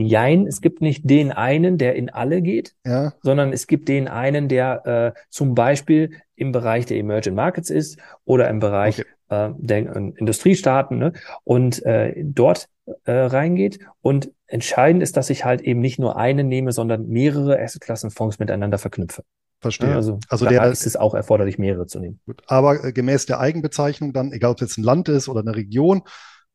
Jein, es gibt nicht den einen, der in alle geht, ja. sondern es gibt den einen, der äh, zum Beispiel im Bereich der Emerging Markets ist oder im Bereich okay. äh, der äh, Industriestaaten ne? und äh, dort äh, reingeht. Und entscheidend ist, dass ich halt eben nicht nur einen nehme, sondern mehrere Assetklassenfonds miteinander verknüpfe. Verstehe. also, also da der, ist es auch erforderlich, mehrere zu nehmen. Gut, aber äh, gemäß der Eigenbezeichnung dann, egal ob es jetzt ein Land ist oder eine Region,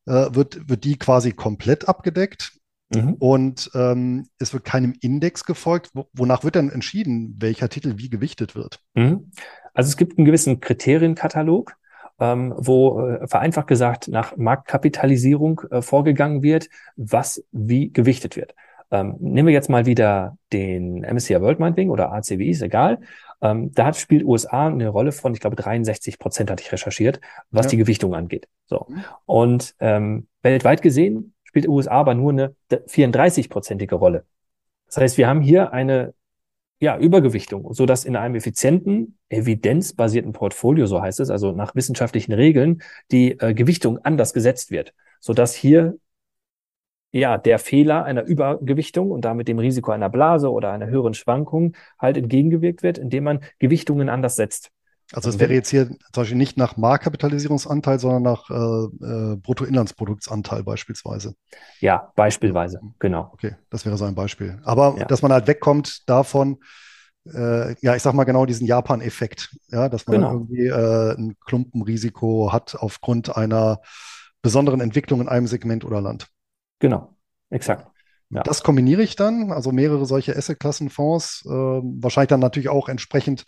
äh, wird, wird die quasi komplett abgedeckt. Mhm. Und ähm, es wird keinem Index gefolgt. Wonach wird denn entschieden, welcher Titel wie gewichtet wird? Mhm. Also es gibt einen gewissen Kriterienkatalog ähm, wo äh, vereinfacht gesagt nach Marktkapitalisierung äh, vorgegangen wird, was wie gewichtet wird. Ähm, nehmen wir jetzt mal wieder den MSCI World meinetwegen oder ACWI, ist egal. Ähm, da hat, spielt USA eine Rolle von, ich glaube, 63 Prozent hatte ich recherchiert, was ja. die Gewichtung angeht. So. Mhm. Und ähm, weltweit gesehen spielt USA aber nur eine 34-prozentige Rolle. Das heißt, wir haben hier eine ja, Übergewichtung, so dass in einem effizienten, evidenzbasierten Portfolio, so heißt es, also nach wissenschaftlichen Regeln, die äh, Gewichtung anders gesetzt wird, so dass hier ja, der Fehler einer Übergewichtung und damit dem Risiko einer Blase oder einer höheren Schwankung halt entgegengewirkt wird, indem man Gewichtungen anders setzt. Also es wäre jetzt hier zum Beispiel nicht nach Marktkapitalisierungsanteil, sondern nach äh, äh, Bruttoinlandsproduktanteil beispielsweise. Ja, beispielsweise, genau. Okay, das wäre so ein Beispiel. Aber ja. dass man halt wegkommt davon, äh, ja, ich sag mal genau diesen Japan-Effekt, ja, dass man genau. irgendwie äh, ein Klumpenrisiko hat aufgrund einer besonderen Entwicklung in einem Segment oder Land. Genau, exakt. Ja. Das kombiniere ich dann, also mehrere solche Asset-Klassenfonds, äh, wahrscheinlich dann natürlich auch entsprechend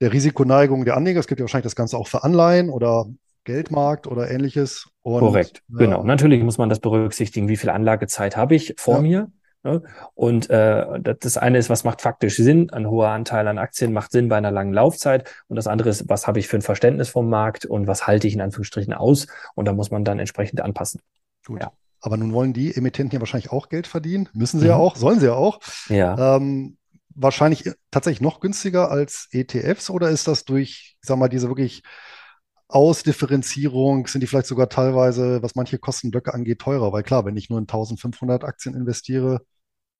der Risikoneigung der Anleger. Es gibt ja wahrscheinlich das Ganze auch für Anleihen oder Geldmarkt oder ähnliches. Und, Korrekt, äh, genau. Natürlich muss man das berücksichtigen, wie viel Anlagezeit habe ich vor ja. mir. Ne? Und äh, das eine ist, was macht faktisch Sinn? Ein hoher Anteil an Aktien macht Sinn bei einer langen Laufzeit. Und das andere ist, was habe ich für ein Verständnis vom Markt und was halte ich in Anführungsstrichen aus? Und da muss man dann entsprechend anpassen. Gut. Ja. Aber nun wollen die Emittenten ja wahrscheinlich auch Geld verdienen. Müssen sie mhm. ja auch, sollen sie ja auch. Ja. Ähm, wahrscheinlich tatsächlich noch günstiger als ETFs oder ist das durch, ich sag mal, diese wirklich Ausdifferenzierung, sind die vielleicht sogar teilweise, was manche Kostenblöcke angeht, teurer? Weil klar, wenn ich nur in 1500 Aktien investiere,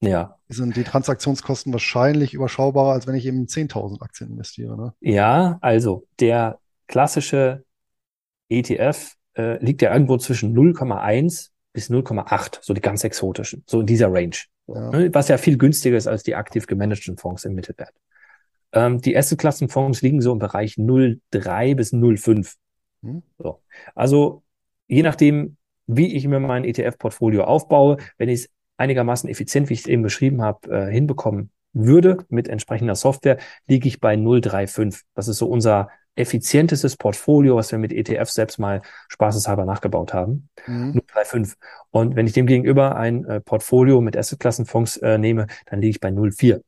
ja. sind die Transaktionskosten wahrscheinlich überschaubarer, als wenn ich eben in 10.000 Aktien investiere. Ne? Ja, also der klassische ETF äh, liegt ja irgendwo zwischen 0,1 bis 0,8, so die ganz exotischen, so in dieser Range. Ja. Ne, was ja viel günstiger ist als die aktiv gemanagten Fonds im Mittelwert. Ähm, die Asset-Klassenfonds liegen so im Bereich 0,3 bis 0,5. Hm. So. Also je nachdem, wie ich mir mein ETF-Portfolio aufbaue, wenn ich es einigermaßen effizient, wie ich es eben beschrieben habe, äh, hinbekommen würde mit entsprechender Software, liege ich bei 0,35. Das ist so unser effizientestes Portfolio, was wir mit ETF selbst mal spaßeshalber nachgebaut haben. Mhm. 0,35. Und wenn ich dem gegenüber ein äh, Portfolio mit Assetklassenfonds äh, nehme, dann liege ich bei 0,4.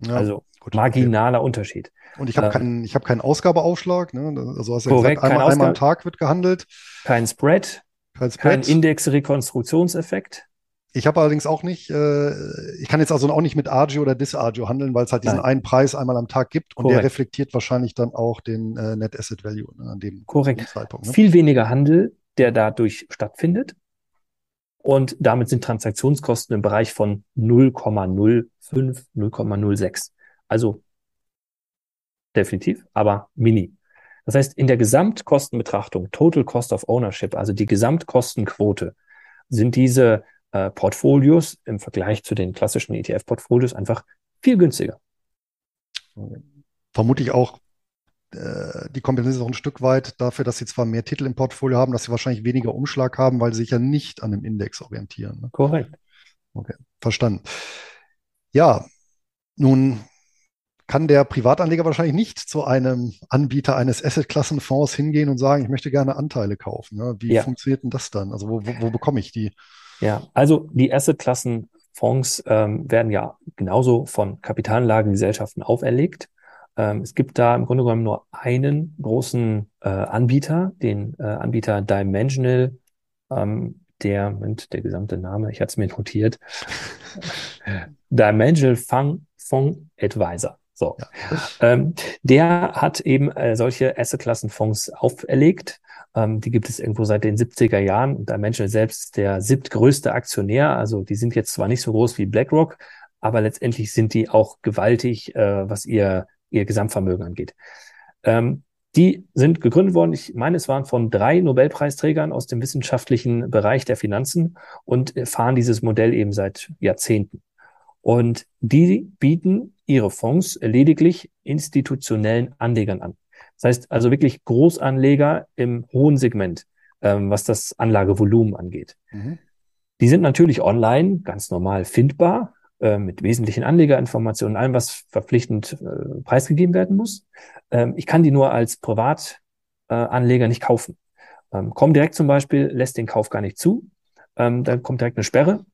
Ja, also gut, marginaler okay. Unterschied. Und ich habe äh, keinen, ich habe keinen Ausgabeaufschlag. Ne? Also hast du ja korrekt, gesagt, einmal, einmal am Tag wird gehandelt. Kein Spread. Kein, Spread. kein Index-Rekonstruktionseffekt. Ich habe allerdings auch nicht, äh, ich kann jetzt also auch nicht mit Agio oder Disagio handeln, weil es halt diesen Nein. einen Preis einmal am Tag gibt und Korrekt. der reflektiert wahrscheinlich dann auch den äh, Net Asset Value ne, an dem, Korrekt. Zeitpunkt. Ne? Viel weniger Handel, der dadurch stattfindet. Und damit sind Transaktionskosten im Bereich von 0,05, 0,06. Also definitiv, aber mini. Das heißt, in der Gesamtkostenbetrachtung, Total Cost of Ownership, also die Gesamtkostenquote, sind diese äh, Portfolios im Vergleich zu den klassischen ETF-Portfolios einfach viel günstiger. Vermutlich auch äh, die Kompetenz ist auch ein Stück weit dafür, dass sie zwar mehr Titel im Portfolio haben, dass sie wahrscheinlich weniger Umschlag haben, weil sie sich ja nicht an dem Index orientieren. Ne? Korrekt. Okay, verstanden. Ja, nun kann der Privatanleger wahrscheinlich nicht zu einem Anbieter eines Asset-Klassenfonds hingehen und sagen, ich möchte gerne Anteile kaufen. Ne? Wie ja. funktioniert denn das dann? Also wo, wo, wo bekomme ich die? Ja, also die Asset-Klassen-Fonds ähm, werden ja genauso von Kapitalanlagengesellschaften auferlegt. Ähm, es gibt da im Grunde genommen nur einen großen äh, Anbieter, den äh, Anbieter Dimensional, ähm, der, Moment, der gesamte Name, ich hatte es mir notiert, Dimensional Fund, Fund Advisor. So. Ja. Ähm, der hat eben äh, solche Asset-Klassen-Fonds auferlegt ähm, die gibt es irgendwo seit den 70er Jahren. Und Dimensional selbst ist der siebtgrößte Aktionär. Also die sind jetzt zwar nicht so groß wie BlackRock, aber letztendlich sind die auch gewaltig, äh, was ihr, ihr Gesamtvermögen angeht. Ähm, die sind gegründet worden, ich meine, es waren von drei Nobelpreisträgern aus dem wissenschaftlichen Bereich der Finanzen und fahren dieses Modell eben seit Jahrzehnten. Und die bieten ihre Fonds lediglich institutionellen Anlegern an. Das heißt also wirklich Großanleger im hohen Segment, ähm, was das Anlagevolumen angeht. Mhm. Die sind natürlich online ganz normal findbar, äh, mit wesentlichen Anlegerinformationen, allem, was verpflichtend äh, preisgegeben werden muss. Ähm, ich kann die nur als Privat äh, nicht kaufen. Ähm, Comdirect zum Beispiel lässt den Kauf gar nicht zu. Ähm, da kommt direkt eine Sperre.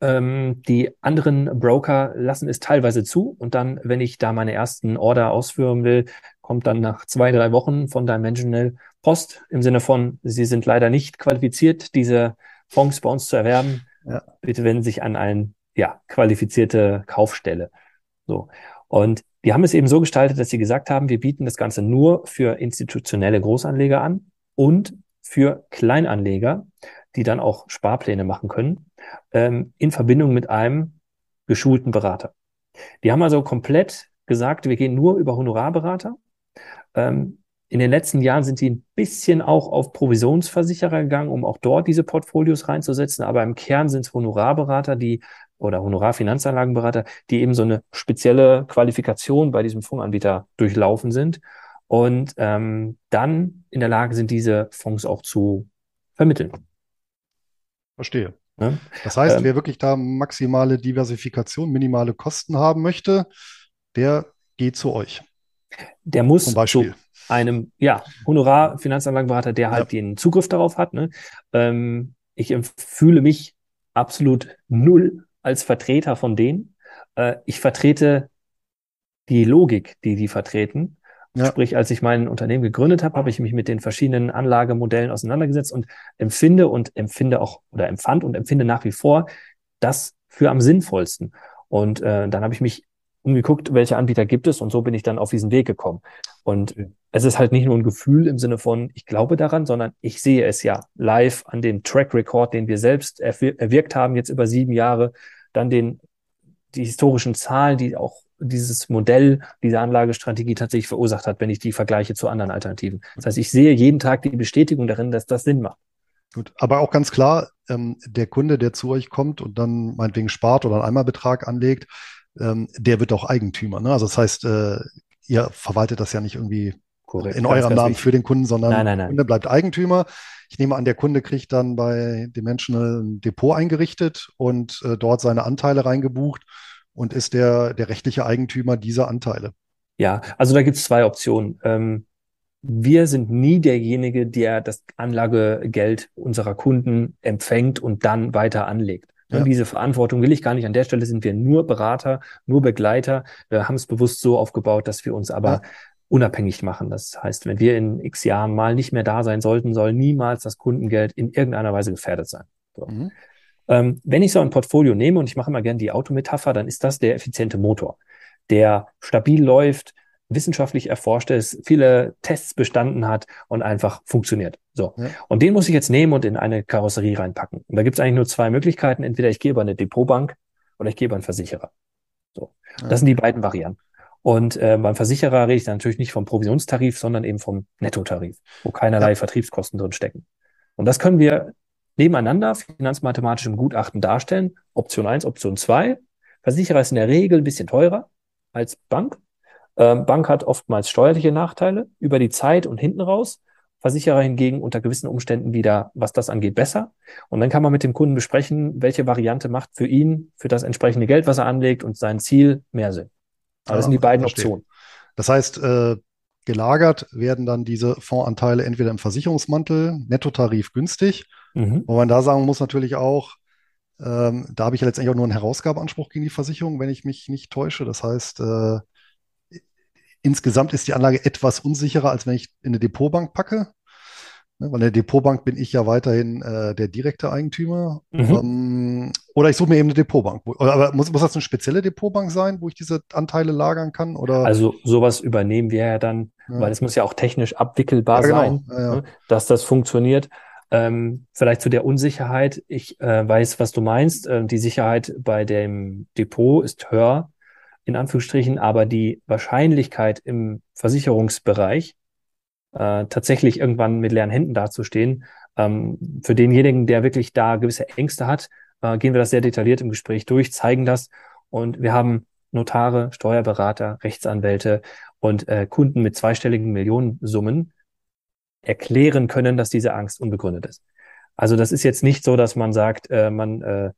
Ähm, die anderen Broker lassen es teilweise zu und dann, wenn ich da meine ersten Order ausführen will, kommt dann nach zwei, drei Wochen von Dimensional Post im Sinne von, Sie sind leider nicht qualifiziert, diese Fonds bei uns zu erwerben. Ja. Bitte wenden Sie sich an eine ja, qualifizierte Kaufstelle. So. Und die haben es eben so gestaltet, dass sie gesagt haben, wir bieten das Ganze nur für institutionelle Großanleger an und für Kleinanleger, die dann auch Sparpläne machen können, ähm, in Verbindung mit einem geschulten Berater. Die haben also komplett gesagt, wir gehen nur über Honorarberater. Ähm, in den letzten Jahren sind sie ein bisschen auch auf Provisionsversicherer gegangen, um auch dort diese Portfolios reinzusetzen. Aber im Kern sind es Honorarberater, die oder Honorarfinanzanlagenberater, die eben so eine spezielle Qualifikation bei diesem Fondsanbieter durchlaufen sind und ähm, dann in der Lage sind, diese Fonds auch zu vermitteln. Verstehe. Ja? Das heißt, ähm, wer wirklich da maximale Diversifikation, minimale Kosten haben möchte, der geht zu euch. Der muss Zum Beispiel. zu einem ja, Honorar-Finanzanlagenberater, der halt ja. den Zugriff darauf hat. Ne? Ähm, ich fühle mich absolut null als Vertreter von denen. Äh, ich vertrete die Logik, die die vertreten. Ja. Sprich, als ich mein Unternehmen gegründet habe, habe ich mich mit den verschiedenen Anlagemodellen auseinandergesetzt und empfinde und empfinde auch oder empfand und empfinde nach wie vor das für am sinnvollsten. Und äh, dann habe ich mich umgeguckt, welche Anbieter gibt es und so bin ich dann auf diesen Weg gekommen. Und es ist halt nicht nur ein Gefühl im Sinne von, ich glaube daran, sondern ich sehe es ja live an dem Track Record, den wir selbst erwirkt haben, jetzt über sieben Jahre, dann den, die historischen Zahlen, die auch dieses Modell, diese Anlagestrategie tatsächlich verursacht hat, wenn ich die vergleiche zu anderen Alternativen. Das heißt, ich sehe jeden Tag die Bestätigung darin, dass das Sinn macht. Gut, aber auch ganz klar, ähm, der Kunde, der zu euch kommt und dann meinetwegen spart oder einen Einmalbetrag anlegt, ähm, der wird auch Eigentümer. Ne? Also das heißt, äh, ihr verwaltet das ja nicht irgendwie Korrekt, in eurem Namen für den Kunden, sondern nein, nein, nein. der Kunde bleibt Eigentümer. Ich nehme an, der Kunde kriegt dann bei Dimensional ein Depot eingerichtet und äh, dort seine Anteile reingebucht und ist der, der rechtliche Eigentümer dieser Anteile. Ja, also da gibt es zwei Optionen. Ähm, wir sind nie derjenige, der das Anlagegeld unserer Kunden empfängt und dann weiter anlegt. Ja. Diese Verantwortung will ich gar nicht. An der Stelle sind wir nur Berater, nur Begleiter. Wir haben es bewusst so aufgebaut, dass wir uns aber ja. unabhängig machen. Das heißt, wenn wir in x Jahren mal nicht mehr da sein sollten, soll niemals das Kundengeld in irgendeiner Weise gefährdet sein. So. Mhm. Ähm, wenn ich so ein Portfolio nehme und ich mache immer gerne die Autometapher, dann ist das der effiziente Motor, der stabil läuft, wissenschaftlich erforscht ist, viele Tests bestanden hat und einfach funktioniert. So. Ja. Und den muss ich jetzt nehmen und in eine Karosserie reinpacken. Und da gibt es eigentlich nur zwei Möglichkeiten. Entweder ich gehe über eine Depotbank oder ich gehe über einen Versicherer. So. Ja. Das sind die beiden Varianten. Und äh, beim Versicherer rede ich dann natürlich nicht vom Provisionstarif, sondern eben vom Nettotarif, wo keinerlei ja. Vertriebskosten drin stecken. Und das können wir nebeneinander finanzmathematisch im Gutachten darstellen. Option 1, Option 2. Versicherer ist in der Regel ein bisschen teurer als Bank. Ähm, Bank hat oftmals steuerliche Nachteile über die Zeit und hinten raus. Versicherer hingegen unter gewissen Umständen wieder, was das angeht, besser. Und dann kann man mit dem Kunden besprechen, welche Variante macht für ihn, für das entsprechende Geld, was er anlegt und sein Ziel mehr Sinn. Also das sind die beiden verstehe. Optionen. Das heißt, äh, gelagert werden dann diese Fondsanteile entweder im Versicherungsmantel, Nettotarif günstig Mhm. Wo man da sagen muss natürlich auch, ähm, da habe ich ja letztendlich auch nur einen Herausgabeanspruch gegen die Versicherung, wenn ich mich nicht täusche. Das heißt, äh, insgesamt ist die Anlage etwas unsicherer, als wenn ich in eine Depotbank packe. Ne, weil in der Depotbank bin ich ja weiterhin äh, der direkte Eigentümer. Mhm. Ähm, oder ich suche mir eben eine Depotbank. Wo, aber muss, muss das eine spezielle Depotbank sein, wo ich diese Anteile lagern kann? Oder? Also sowas übernehmen wir ja dann, ja. weil es muss ja auch technisch abwickelbar ja, genau. sein, ne, dass das funktioniert. Ähm, vielleicht zu der Unsicherheit. Ich äh, weiß, was du meinst. Äh, die Sicherheit bei dem Depot ist höher, in Anführungsstrichen, aber die Wahrscheinlichkeit im Versicherungsbereich äh, tatsächlich irgendwann mit leeren Händen dazustehen, ähm, für denjenigen, der wirklich da gewisse Ängste hat, äh, gehen wir das sehr detailliert im Gespräch durch, zeigen das und wir haben Notare, Steuerberater, Rechtsanwälte und äh, Kunden mit zweistelligen Millionensummen, erklären können, dass diese Angst unbegründet ist. Also das ist jetzt nicht so, dass man sagt, äh, man äh,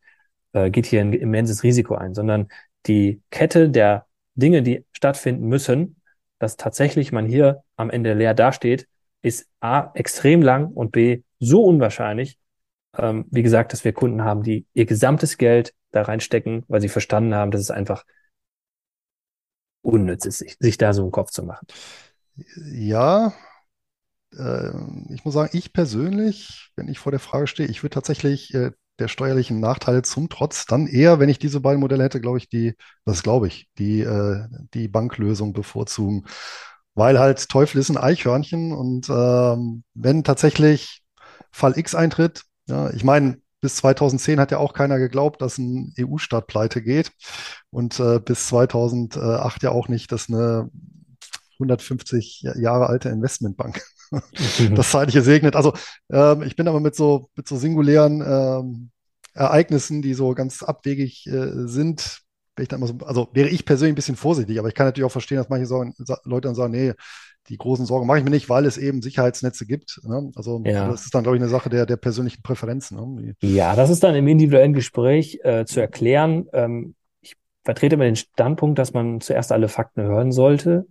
äh, geht hier ein immenses Risiko ein, sondern die Kette der Dinge, die stattfinden müssen, dass tatsächlich man hier am Ende leer dasteht, ist A, extrem lang und B, so unwahrscheinlich, ähm, wie gesagt, dass wir Kunden haben, die ihr gesamtes Geld da reinstecken, weil sie verstanden haben, dass es einfach unnütz ist, sich, sich da so einen Kopf zu machen. Ja, äh, ich muss sagen, ich persönlich, wenn ich vor der Frage stehe, ich würde tatsächlich äh, der steuerlichen Nachteile zum Trotz dann eher, wenn ich diese beiden Modelle hätte, glaube ich, die, das glaube ich, die, äh, die Banklösung bevorzugen. Weil halt Teufel ist ein Eichhörnchen und ähm, wenn tatsächlich Fall X eintritt, ja, ich meine, bis 2010 hat ja auch keiner geglaubt, dass ein EU-Staat pleite geht. Und äh, bis 2008 ja auch nicht, dass eine 150 Jahre alte Investmentbank das zeitliche segnet. Also ähm, ich bin aber mit so, mit so singulären ähm, Ereignissen, die so ganz abwegig äh, sind, ich dann immer so, also wäre ich persönlich ein bisschen vorsichtig, aber ich kann natürlich auch verstehen, dass manche sagen, Leute dann sagen, nee, die großen Sorgen mache ich mir nicht, weil es eben Sicherheitsnetze gibt. Ne? Also ja. das ist dann, glaube ich, eine Sache der, der persönlichen Präferenzen. Ne? Ja, das ist dann im individuellen Gespräch äh, zu erklären. Ähm, ich vertrete immer den Standpunkt, dass man zuerst alle Fakten hören sollte,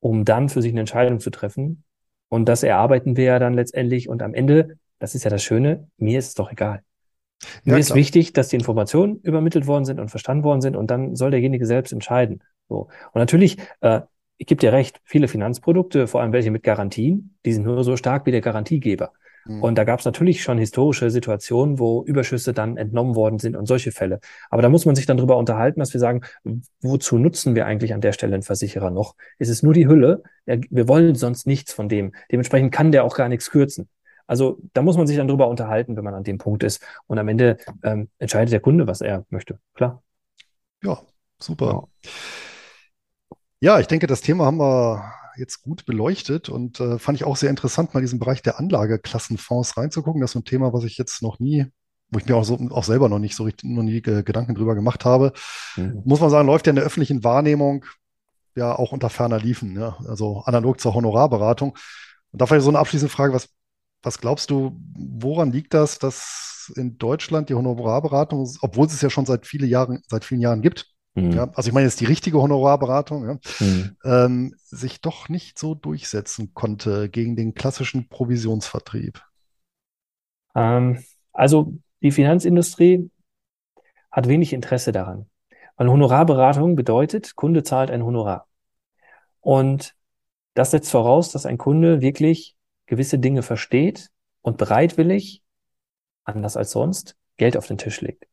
um dann für sich eine Entscheidung zu treffen. Und das erarbeiten wir ja dann letztendlich. Und am Ende, das ist ja das Schöne, mir ist es doch egal. Mir ja, ist wichtig, dass die Informationen übermittelt worden sind und verstanden worden sind und dann soll derjenige selbst entscheiden. So. Und natürlich äh, ich gebe dir recht, viele Finanzprodukte, vor allem welche mit Garantien, die sind nur so stark wie der Garantiegeber. Mhm. Und da gab es natürlich schon historische Situationen, wo Überschüsse dann entnommen worden sind und solche Fälle. Aber da muss man sich dann drüber unterhalten, dass wir sagen, wozu nutzen wir eigentlich an der Stelle einen Versicherer noch? Ist es nur die Hülle? Wir wollen sonst nichts von dem. Dementsprechend kann der auch gar nichts kürzen. Also da muss man sich dann drüber unterhalten, wenn man an dem Punkt ist. Und am Ende ähm, entscheidet der Kunde, was er möchte. Klar. Ja, super. Ja. Ja, ich denke, das Thema haben wir jetzt gut beleuchtet und äh, fand ich auch sehr interessant, mal diesen Bereich der Anlageklassenfonds reinzugucken. Das ist ein Thema, was ich jetzt noch nie, wo ich mir auch, so, auch selber noch nicht so richtig, noch nie äh, Gedanken drüber gemacht habe. Mhm. Muss man sagen, läuft ja in der öffentlichen Wahrnehmung ja auch unter ferner Liefen, ja? also analog zur Honorarberatung. Und da vielleicht so eine abschließende Frage, was, was glaubst du, woran liegt das, dass in Deutschland die Honorarberatung, obwohl es es ja schon seit viele Jahren, seit vielen Jahren gibt, Mhm. Ja, also ich meine jetzt die richtige Honorarberatung, ja, mhm. ähm, sich doch nicht so durchsetzen konnte gegen den klassischen Provisionsvertrieb. Ähm, also die Finanzindustrie hat wenig Interesse daran. Weil Honorarberatung bedeutet, Kunde zahlt ein Honorar. Und das setzt voraus, dass ein Kunde wirklich gewisse Dinge versteht und bereitwillig, anders als sonst, Geld auf den Tisch legt.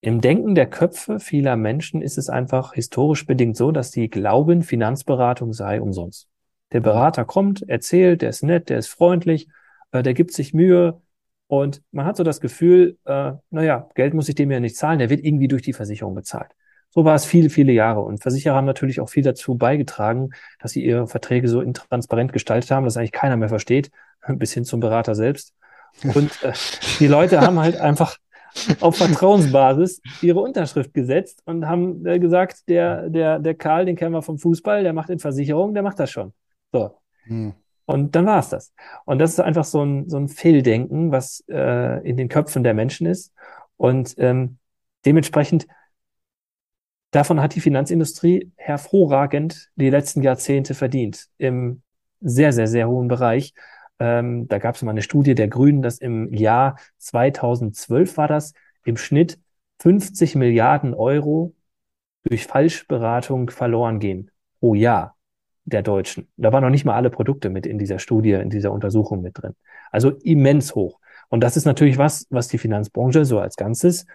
Im Denken der Köpfe vieler Menschen ist es einfach historisch bedingt so, dass sie glauben, Finanzberatung sei umsonst. Der Berater kommt, erzählt, der ist nett, der ist freundlich, äh, der gibt sich Mühe und man hat so das Gefühl, äh, naja, Geld muss ich dem ja nicht zahlen, der wird irgendwie durch die Versicherung bezahlt. So war es viele, viele Jahre. Und Versicherer haben natürlich auch viel dazu beigetragen, dass sie ihre Verträge so intransparent gestaltet haben, dass eigentlich keiner mehr versteht, bis hin zum Berater selbst. Und äh, die Leute haben halt einfach auf Vertrauensbasis ihre Unterschrift gesetzt und haben äh, gesagt, der, der, der Karl, den kennen wir vom Fußball, der macht in Versicherung, der macht das schon. So. Hm. Und dann war es das. Und das ist einfach so ein, so ein Fehldenken, was äh, in den Köpfen der Menschen ist. Und ähm, dementsprechend, davon hat die Finanzindustrie hervorragend die letzten Jahrzehnte verdient. Im sehr, sehr, sehr hohen Bereich. Ähm, da gab es mal eine Studie der Grünen, dass im Jahr 2012 war das, im Schnitt 50 Milliarden Euro durch Falschberatung verloren gehen pro Jahr der Deutschen. Da waren noch nicht mal alle Produkte mit in dieser Studie, in dieser Untersuchung mit drin. Also immens hoch. Und das ist natürlich was, was die Finanzbranche so als Ganzes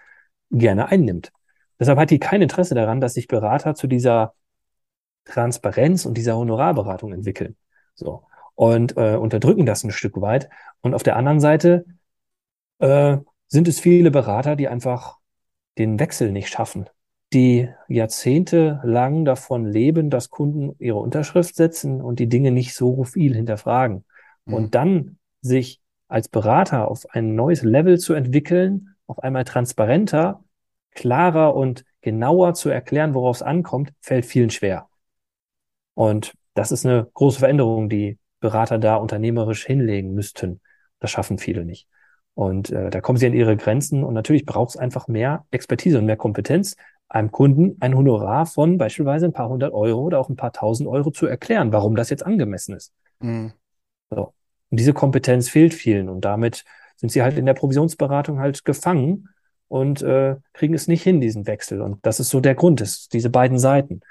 gerne einnimmt. Deshalb hat die kein Interesse daran, dass sich Berater zu dieser Transparenz und dieser Honorarberatung entwickeln. So und äh, unterdrücken das ein Stück weit. Und auf der anderen Seite äh, sind es viele Berater, die einfach den Wechsel nicht schaffen, die jahrzehntelang davon leben, dass Kunden ihre Unterschrift setzen und die Dinge nicht so viel hinterfragen. Mhm. Und dann sich als Berater auf ein neues Level zu entwickeln, auf einmal transparenter, klarer und genauer zu erklären, worauf es ankommt, fällt vielen schwer. Und das ist eine große Veränderung, die Berater da unternehmerisch hinlegen müssten. Das schaffen viele nicht. Und äh, da kommen sie an ihre Grenzen und natürlich braucht es einfach mehr Expertise und mehr Kompetenz, einem Kunden ein Honorar von beispielsweise ein paar hundert Euro oder auch ein paar tausend Euro zu erklären, warum das jetzt angemessen ist. Mhm. So. Und diese Kompetenz fehlt vielen und damit sind sie halt in der Provisionsberatung halt gefangen und äh, kriegen es nicht hin, diesen Wechsel. Und das ist so der Grund, ist diese beiden Seiten.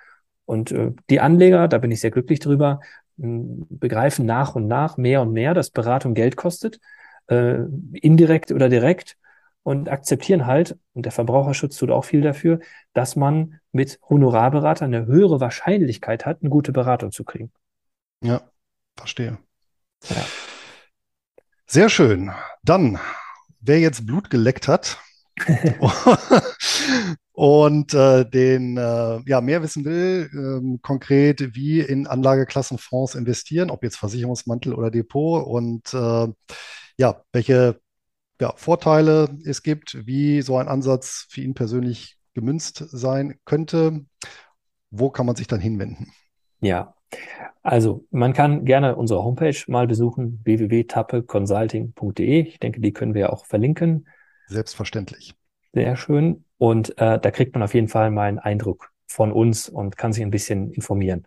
Und äh, die Anleger, da bin ich sehr glücklich drüber, begreifen nach und nach mehr und mehr, dass Beratung Geld kostet, äh, indirekt oder direkt und akzeptieren halt, und der Verbraucherschutz tut auch viel dafür, dass man mit Honorarberater eine höhere Wahrscheinlichkeit hat, eine gute Beratung zu kriegen. Ja, verstehe. Ja. Sehr schön. Dann, wer jetzt Blut geleckt hat und äh, den äh, ja mehr wissen will, ähm, konkret wie in Anlageklassenfonds investieren, ob jetzt Versicherungsmantel oder Depot und äh, ja, welche ja, Vorteile es gibt, wie so ein Ansatz für ihn persönlich gemünzt sein könnte. Wo kann man sich dann hinwenden? Ja, also man kann gerne unsere Homepage mal besuchen, www.tappeconsulting.de. Ich denke, die können wir auch verlinken. Selbstverständlich. Sehr schön. Und äh, da kriegt man auf jeden Fall mal einen Eindruck von uns und kann sich ein bisschen informieren.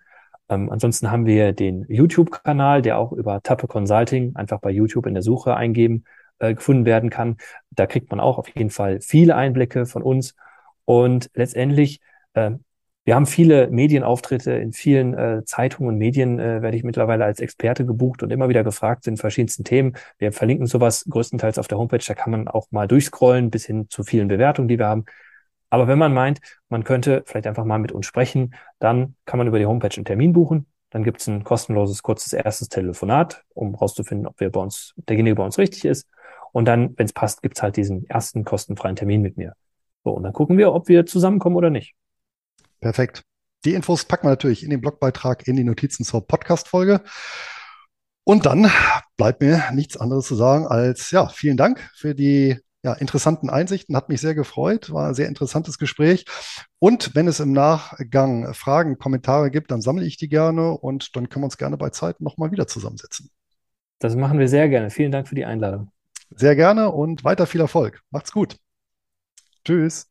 Ähm, ansonsten haben wir den YouTube-Kanal, der auch über Tappe Consulting einfach bei YouTube in der Suche eingeben äh, gefunden werden kann. Da kriegt man auch auf jeden Fall viele Einblicke von uns. Und letztendlich, äh, wir haben viele Medienauftritte in vielen äh, Zeitungen und Medien, äh, werde ich mittlerweile als Experte gebucht und immer wieder gefragt in verschiedensten Themen. Wir verlinken sowas größtenteils auf der Homepage, da kann man auch mal durchscrollen bis hin zu vielen Bewertungen, die wir haben. Aber wenn man meint, man könnte vielleicht einfach mal mit uns sprechen, dann kann man über die Homepage einen Termin buchen. Dann gibt es ein kostenloses, kurzes erstes Telefonat, um herauszufinden, ob wir bei uns, derjenige bei uns richtig ist. Und dann, wenn es passt, gibt's halt diesen ersten kostenfreien Termin mit mir. So, und dann gucken wir, ob wir zusammenkommen oder nicht. Perfekt. Die Infos packen wir natürlich in den Blogbeitrag, in die Notizen zur Podcast-Folge. Und dann bleibt mir nichts anderes zu sagen als, ja, vielen Dank für die ja, interessanten Einsichten. Hat mich sehr gefreut. War ein sehr interessantes Gespräch. Und wenn es im Nachgang Fragen, Kommentare gibt, dann sammle ich die gerne und dann können wir uns gerne bei Zeit nochmal wieder zusammensetzen. Das machen wir sehr gerne. Vielen Dank für die Einladung. Sehr gerne und weiter viel Erfolg. Macht's gut. Tschüss.